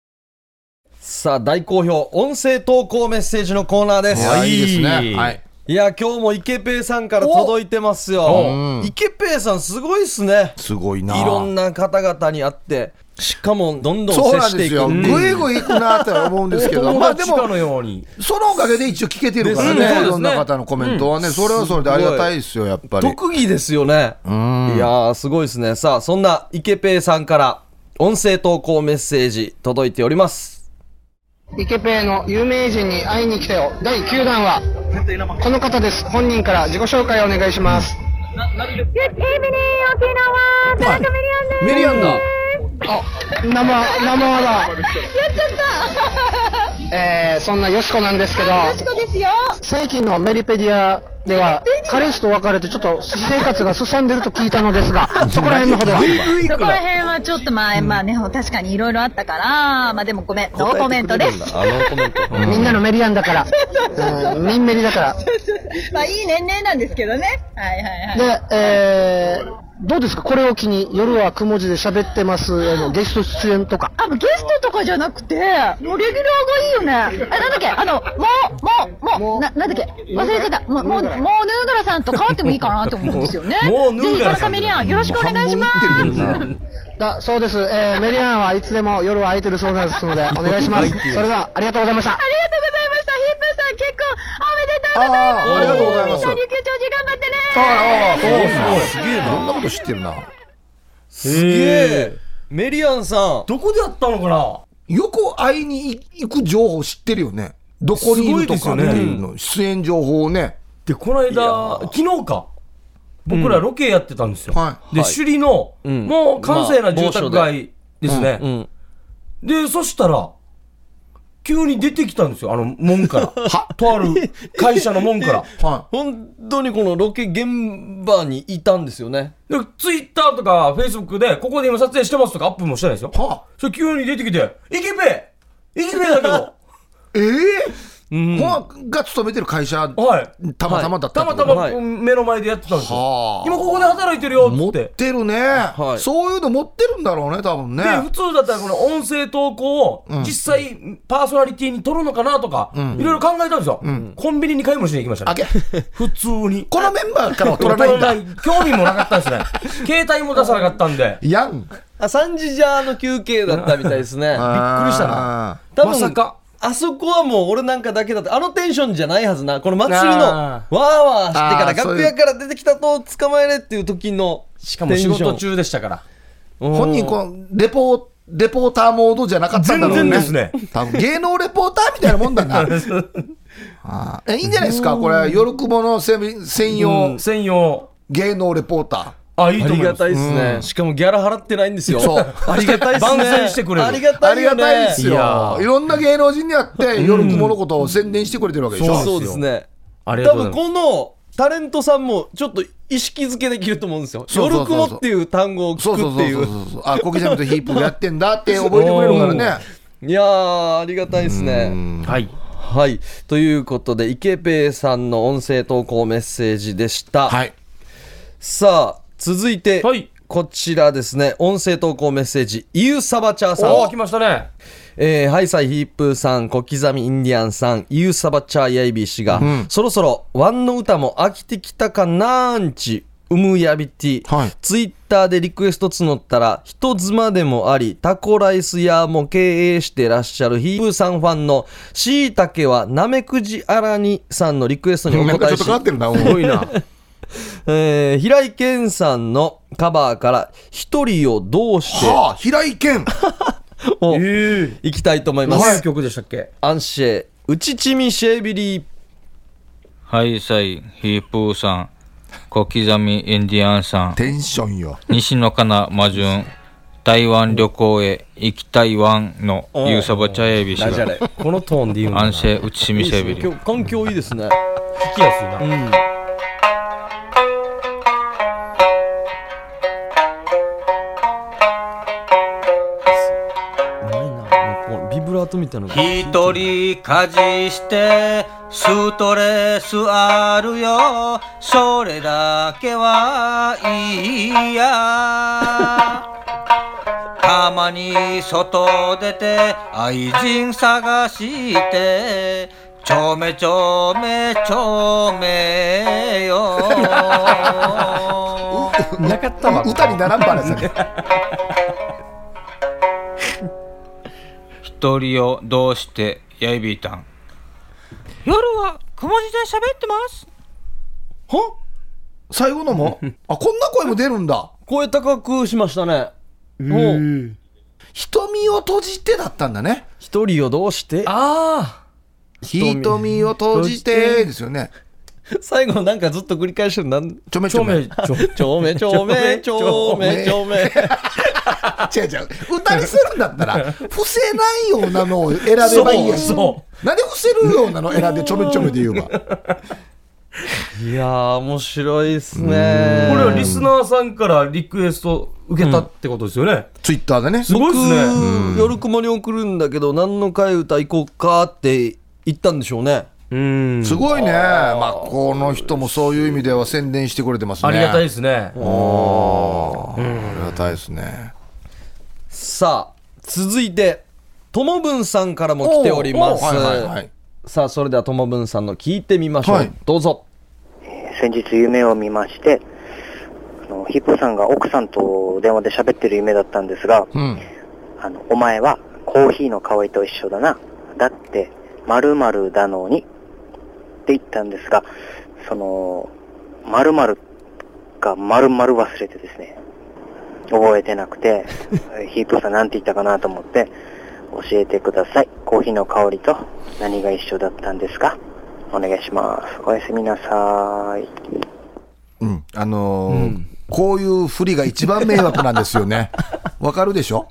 さあ、大好評、音声投稿メッセージのコーナーです。いや、いいですね。はい。いや、今日もイケペイさんから届いてますよ。イケペイさんすごいっすね。すごいな。いろんな方々に会って、しかもどんどんそう接していく。なんですよ。ぐいぐい行くなって思うんですけど、ま友あでも、達かのように。そのおかげで一応聞けてるからね、ですねいろんな方のコメントはね、それはそれでありがたいですよ、やっぱり。特技ですよね。いやー、すごいですね。さあ、そんなイケペイさんから音声投稿メッセージ届いております。イケペイの有名人に会いに来たよ。第9弾はこの方です。本人から自己紹介をお願いします。メリアンだ。あ生生だ。やっちゃったえー、そんなよしこなんですけどですよ。最近のメリペディアでは、彼氏と別れてちょっと私生活が進んでると聞いたのですが、そこら辺のほどは？そこら辺はちょっとまあ、まあね、確かにいろいろあったから、まあでもごめん、ノーコメントです。あのコメント。みんなのメリアンだから、うんミンメリだから。まあいい年齢なんですけどね。はいはいはい。で、えー、どうですか？これを機に夜はくも字で喋ってますへのゲスト出演とか。あ、ゲストとかじゃなくて、もうレギュラーがいいよね。あ、なんだっけ？あの、もう、もう、もう、な、なんだっけ？忘れてた。もう、もう、もう、ヌードラさんと変わってもいいかなと思うんですよね。もうヌードラさんぜひ、カメリアン、よろしくお願いします。だそうです、えー、メリアンはいつでも夜は空いてるそうですので、お願いします。それでは、ありがとうございました。ありがとうございました。ヒップさん、結婚おめでとうございます。ありがとうございます琉球長寿頑張ってね。ああ、そうすすげえな。そんなこと知ってるな。すげえ。メリアンさん。どこでやったのかな？よく会いに行く情報知ってるよね。どこにいるとかっていうの、出演情報をね。で、この間、昨日か。僕らロケやってたんですよ。はで、はい首里の、んもう閑静な住宅街ですね。うん。で、そしたら、急に出てきたんですよ、あの門から。はとある会社の門から。は本当にこのロケ現場にいたんですよね。で、ツイッターとかフェイスブックで、ここで今撮影してますとかアップもしてないですよ。い。はそれ急に出てきて、イケペイケペだけど、え えー、ほが勤めてる会社、はい。たまたまだったたまたま目の前でやってたんですよ。はあ今ここで働いてるよ、持っっつって。てるね、はいそういうの持ってるんだろうね、多分ね。で、普通だったらこの音声投稿を実際パーソナリティに撮るのかなとか、いろいろ考えたんですよ。コンビニに買い物しに行きましたあね。げ 普通に。このメンバーからは取らないんだ。興味もなかったですね。携帯も出さなかったんで。やん。あ、3時じゃの休憩だったみたいですね。びっくりしたな。多分まさか。あそこはもう俺なんかだけだって、あのテンションじゃないはずな。この祭りの、わあーわーしてから楽屋から出てきたと捕まえれっていう時のしかも仕事中でしたから。本人、このレポー、レポーターモードじゃなかったんだろうね。全然ですね。多分芸能レポーターみたいなもんだな。あいいんじゃないですか、これ、夜雲の専専用専用。芸能レポータあ、いいありがと思います。たいですね。しかもギャラ払ってないんですよ。そうありがたいですね。番宣してくれるありがー。ありがたいよね。たいですよ。ーいろんな芸能人に会って、夜雲のことを宣伝してくれてるわけでしょ。そうですね。ありが多分とうございます。このタレントさんもちょっと意識づけできると思うんですよ。そうそうそうそう夜雲っていう単語を聞そうそうくっていう。そうそうそう。あ、コキジャムとヒープやってんだって覚えてくれるからね。いやー、ありがたいですね。はい。はい。ということで、イケペイさんの音声投稿メッセージでした。はい。さあ、続いて、はいこちらですね、音声投稿メッセージ、イユサバチャーさん。おー、来ましたね。えー、ハイサイヒープーさん、小刻みインディアンさん、ユーサバチャーヤイビーシガ、そろそろワンの歌も飽きてきたかなーんち、うむやびてぃ、はいツイッターでリクエスト募ったら、人妻でもあり、タコライス屋も経営してらっしゃるヒープーさんファンの、しいたけはなめくじあらにさんのリクエストにおなんかちょっと答えし、変わってるな。すごいな。えー、平井堅さんのカバーから、一人をどうしてはあ、平井堅。をええ。いきたいと思います。曲でしたっけ？アンシェ、ウチチミシェービリー。ハイサイ、ヒープーさん、小刻みインディアンさん、テンションよ。西野カナマジュン、台湾旅行へ行きたいワンのユーサバチャエビ氏が、ラジャレ。このトーンで言うんだな。安静内しみしゃべり。環境いいですね。聞きやすいな。うまラートみたいな。一人家事してストレスあるよそれだけはいいやたまに外出て愛人探してちょめちょめちょめよ なかったわ。歌にならんばらさ一人をどうしてやいびいたん夜はくも字で喋ってますは？最後のも？あ、こんな声も出るんだ。声高くしましたね。もう、瞳を閉じてだったんだね。一人をどうして？あ瞳を閉じてですよね。最後なんかずっと繰り返してるなん？ちょめ、ちょめ。ちょめ。ちょめちょめちょめちょめ 違う違う。歌にするんだったら、伏せないようなのを選べばいいやん。そうそなんで伏せるようなの選んでちょめちょめで言うわ。いやー、面白いですね。これはリスナーさんからリクエスト受けたってことですよね。ツイッターでね。すごいですね。僕、夜雲に送るんだけど、何の替え歌行こうかって言ったんでしょうね。うん。すごいね。まあ、この人もそういう意味では宣伝してくれてますね。ありがたいですね。おーありがたいですね。さあ、続いて、ともぶんさんからも来ております。はいはいはい。さあ、それではともぶんさんの聞いてみましょう。はいどうぞ。先日夢を見まして、あのヒップさんが奥さんと電話で喋ってる夢だったんですが、うん。あの、お前はコーヒーの香りと一緒だな。だって、〇〇だのに。って言ったんですが、その、〇〇が〇〇忘れてですね、覚えてなくて、ヒープさんなんて言ったかなと思って、教えてください。コーヒーの香りと何が一緒だったんですか？お願いします。おやすみなさい。うん。あのーこういうふりが一番迷惑なんですよね。わかるでしょ？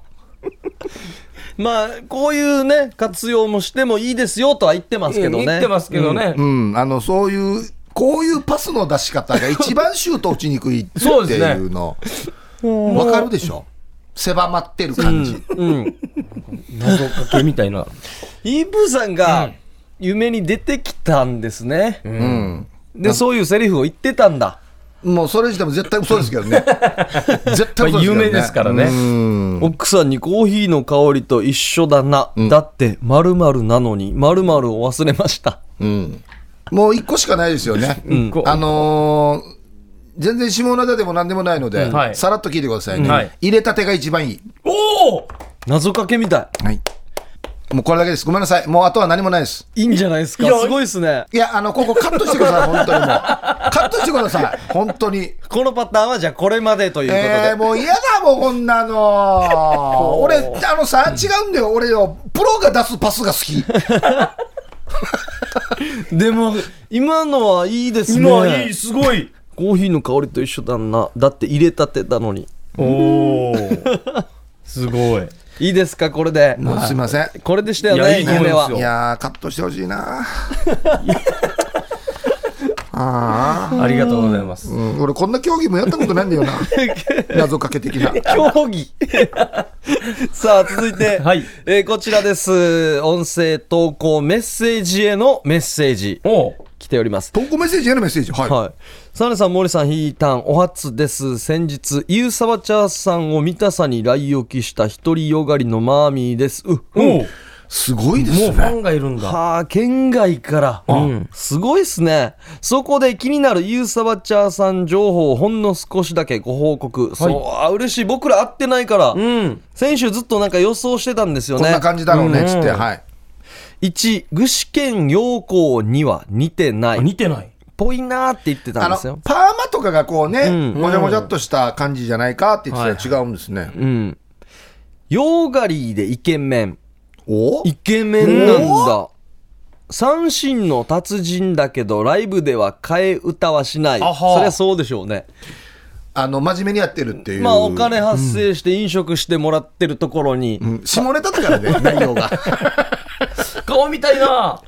まあ、こういうね、活用もしてもいいですよとは言ってますけどね。言ってますけどね。うん。あの、そういう、こういうパスの出し方が一番シュート打ちにくいってそうですねいうの。わかるでしょ？狭まってる感じ。うん。謎かけみたいな。イープーさんが夢に出てきたんですね。うん。で、そういうセリフを言ってたんだ。もうそれ自体も絶対嘘ですけどね。絶対嘘ですけどね。夢ですからねうん。奥さんにコーヒーの香りと一緒だな。だって、〇〇なのに、〇〇を忘れました。うん。もう一個しかないですよね。んあのー全然下ネタでも何でもないので、はいさらっと聞いてくださいね。はい入れたてが一番いい。おお謎かけみたはい。もうこれだけです。ごめんなさい。もうあとは何もないです。い。いいんじゃないですか？いやすごいですね。いや、あの、ここカットしてください。本当にもう。カットしてください。本当に。このパターンはじゃあこれまでということで。えー、もう嫌だもん、こんなの。俺、あのさ、違うんだよ。俺よ、プロが出すパスが好き。でも、今のはいいですね。今いい、すごい。コーヒーの香りと一緒だな。だって入れたてだのに。おお。すごい。いいですか、これで？もうすいません。これでしたよいやね、夢は。いやー、カットしてほしいな。ああ、ありがとうございます。うん、俺こんな競技もやったことないんだよな。謎かけ的な。競技 さあ続いて、はいえーこちらです音声投稿メッセージへのメッセージおう来ております投稿メッセージへのメッセージ。はい。はいサネさん森さんヒータンお初です先日ユーサバチャーさんを見たさに来置きした一人よがりのマーミーですうっふんおうすごいですもうファね。ンがいるんだ。はあ、県外から。んすごいっすね。そこで気になるユーサバチャーさん情報をほんの少しだけご報告。そう、あ嬉しい。僕ら会ってないから。うん。先週ずっとなんか予想してたんですよねこんな。感じだろうね、つって。はい。1、具志堅用高には似てない。似てない。ぽいなーって言ってたんですよ、。パーマとかがこうね、うんもじゃもじゃっとした感じじゃないかって言ってたら違うんですね。うん。ヨーガリーでイケメン。お？イケメンなんだ。三振の達人だけど、ライブでは替え歌はしない。あはそりゃそうでしょうね。あの、真面目にやってるっていう。まあ、お金発生して飲食してもらってるところに、うん下ネタだからね、内容が。顔みたいな。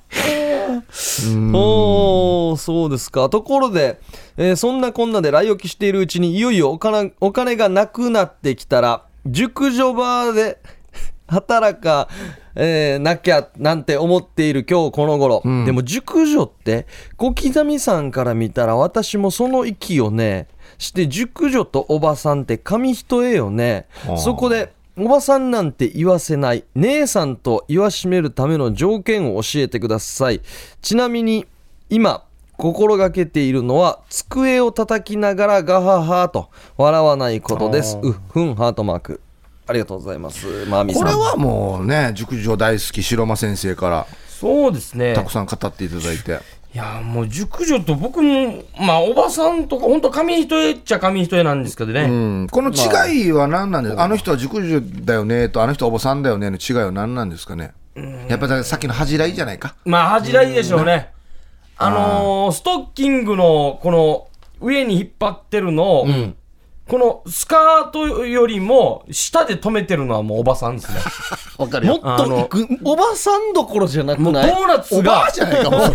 おー、そうですか。ところで、えーそんなこんなで来置きしているうちに、いよいよお金お金がなくなってきたら、熟女バーで働か、えーなきゃなんて思っている今日この頃。でも熟女って、小刻みさんから見たら私もその域をね、して熟女とおばさんって紙一重よね。そこで、おばさんなんて言わせない。姉さんと言わしめるための条件を教えてください。ちなみに今心がけているのは机を叩きながらガハハと笑わないことです。うっふんハートマーク。ありがとうございます。マーミーさん。これはもうね、熟女大好き白間先生からそうですね。たくさん語っていただいて。いやもう熟女と僕もまあおばさんとか本当紙一重っちゃ紙一重なんですけどね、うん、この違いは何なんですか、あ、の人は熟女だよねと、あの人はおばさんだよねの違いは何なんですかね？やっぱりさっきの恥じらいじゃないか？まあ恥じらいでしょうね、あのーストッキングのこの上に引っ張ってるのを、このスカートよりも下で止めてるのはもうおばさんですね。わかるよ。もっと行く、おばさんどころじゃなくもうドないーナツおばがあ、じゃないか、もう。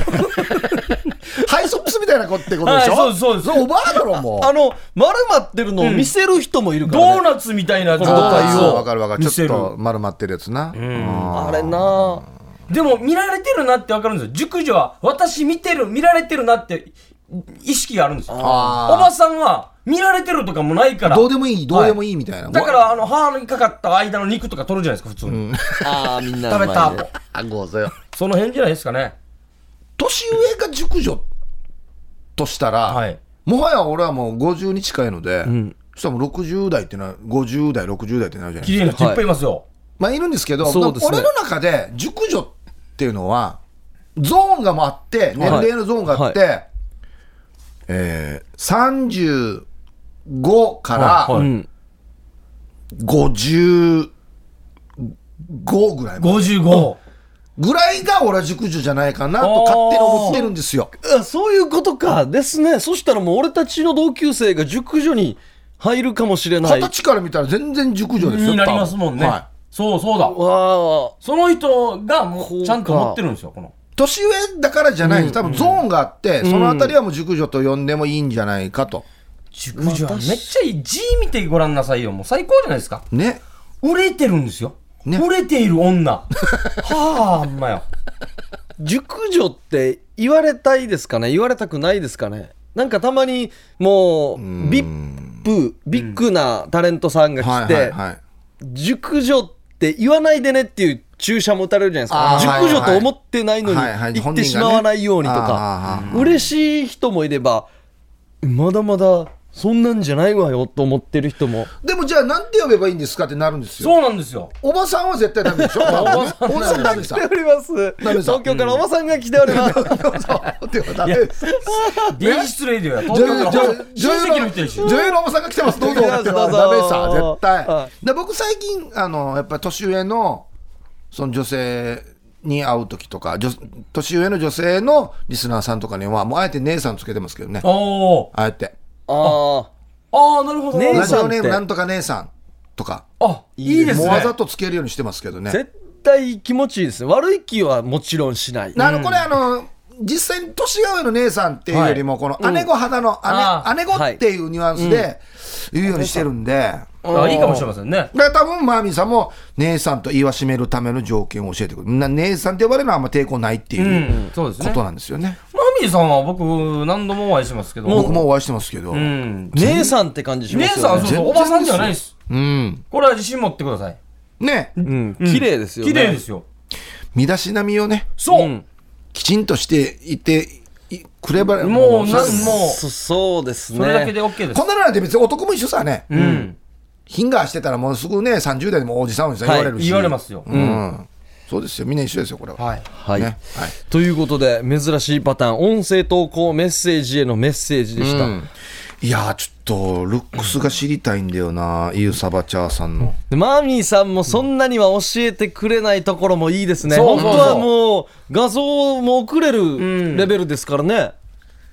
ハイソックスみたいな子ってことでしょ？はいそうですそうですれおばあだろ、もう。あの、丸まってるのを見せる人もいるかドら、ねーナツみたいな状あ態ーをわかるわかる。ちょっ。と丸まってるやつな。うんあれなでも見られてるなってわかるんですよ。熟女は私見てる、見られてるなって意識があるんですよ。おあーばさんは見られてるとかもないから。どうでもいい、どうでもいいみたいな。だから、あの、歯にかかった間の肉とか取るじゃないですか、普通に。ああ、みんな食べた。あ、ごぞよ。その辺じゃないですかね。年上が熟女としたら、はい。もはや俺はもう50に近いので、そしたらもう60代っていうのは50代、60代ってなるじゃないですか。綺麗な人いっぱいいますよ。まあいるんですけど、そうですね俺の中で熟女っていうのは、ゾーンがもあって、年齢のゾーンがあって、えー、35からはいうん。55ぐらいまで55。ぐらいが俺は熟女じゃないかなと勝手に思ってるんですよ。あそういうことか。ですね。そしたらもう俺たちの同級生が熟女に入るかもしれない。二十歳から見たら全然熟女ですよ。になりますもんね。はいそうそうだ。その人がもこうちゃんと持ってるんですよ、この。年上だからじゃないんです。多分ゾーンがあって、そのあたりはもう熟女と呼んでもいいんじゃないかと。熟女はめっちゃいい。字見てごらんなさいよ。もう最高じゃないですか。ね。売れてるんですよ。ね売れている女。はあ、ほんまよ。熟女って言われたいですかね？言われたくないですかね？なんかたまにもうビップビッグなタレントさんがはい来てはいはい。熟女って言わないでねっていう注射も打たれるじゃないですか熟女と思ってないのにはいはい言ってしまわないようにと本人がねかあー嬉しい人もいればまだまだそんなんじゃないわよと思ってる人も。でもじゃあなんて呼べばいいんですかってなるんですよ。そうなんですよ。おばさんは絶対ダメでしょ？おばさんおばさんダメさ来。ております。東京からおばさんが来ております。そう。ではダメです。電子失礼だよ。東女優京から女優の人やし。女優のおばさんが来てます。どう。ぞ。ダメさ、絶対は。で僕最近、あの、やっぱり年上の、その女性に会う。時とか、女年上の女性のリスナーさんとかには、もう。あえて姉さんつけてますけどね。あえて。あああ、なるほど。姉ラジオさんって。ネームなんとか姉さんとか、あ、いいですね。もうわざとつけるようにしてますけどね。あ絶対気持ちいいです。ね悪い気はもちろんしない。あの、これあの、実際に年が上の姉さんっていうよりも、この姉子肌のあ姉、姉子っていうニュアンスで言うようにしてるんで、あいいかもしれませんね。だから多分マーミーさんも姉さんと言わしめるための条件を教えてくる。みんな姉さんって呼ばれるのはあんま抵抗ないっていう。ことなんですよね、マミーさんは僕何度もお会いしてますけど。僕もお会いしてますけどううん、ん。姉さんって感じしま姉すよねさん、そうそう、おばさんじゃないです。うん、これは自信持ってください。ねうん綺麗ですよね綺麗ですよ。身だしなみをねそう。うんきちんとしていていくればもう、そなん、もそそうですう、ねそれだけで OK ですこ。んなのなんて別に男も一緒さね、うん。ヒンガーしてたらもうすぐね30代でもおじさんおじさん言われるし、言われますよ。うんそうですよ。みんな一緒ですよこれは、はい。はい、ね。はい。ということで珍しいパターン音声投稿メッセージへのメッセージでした、うん。いやーちょっとルックスが知りたいんだよなイユサバチャーさんの。でマーミーさんもそんなには教えてくれないところもいいですね、そうそうそう。本当はもう画像も送れんるレベルですからね、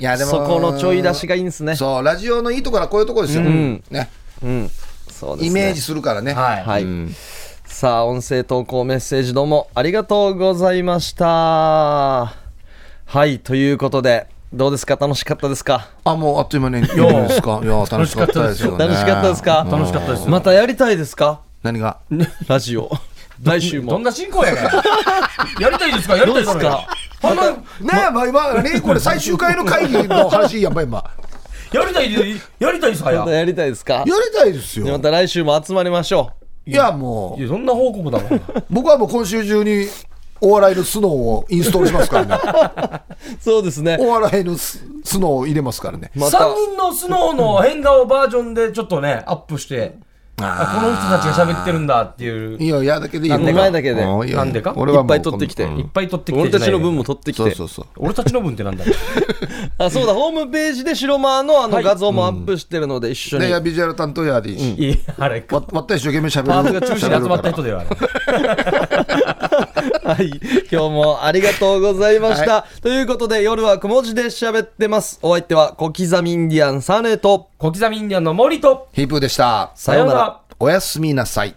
いやでもそこのちょい出しがいいんですね。そうラジオのいいところはこういうところですよ、ん。ね。うん。そうですね。イメージするからね。はい。はい、うんさあ音声投稿メッセージどうもありがとうございました。はいということでどうですか？楽しかったですか？あもうあっという間にいいですか？いや楽しかったですよね。楽しかったですか？楽しかったですよ。またやりたいですか？何が？ラジオ。来週も。どんな進行やねん。やりたいですか？やりたいですか？かほんま、ねえまあ今ねこれ最終回の会議の話やんば今やりたいで、やりたいです、はや。りたいですか？やりたいですよ。また来週も集まりましょいやもいうや、そんな報告だもん。僕はもう今週中にお笑いのスノーをインストールしますからね。う そうですね。お笑いのススノーを入れますからね。また。3人のスノーの変顔バージョンでちょっとね、アップして、あこの人たちが喋ってるんだっていう、いやいやだけでいいよ。なんでか。だけで。なんでか？俺はいっぱい取ってきて。うんいっぱい取ってきて俺たちの分も取ってきて。そうそうそう。俺たちの分ってなんだ？よ あそうだ。ホームページで白間のあの画像もアップしてるので一緒に、でいやビジュアル担当やでいいし、いやあれ。わた一生懸命しゃべる。パートが中止で集まった人ではあれ はい。今日もありがとうございました。はということで、夜はくも字で喋ってます。お相手は小刻みインディアンサネと、小刻みインディアンの森と、ヒープーでした。さようなら。おやすみなさい。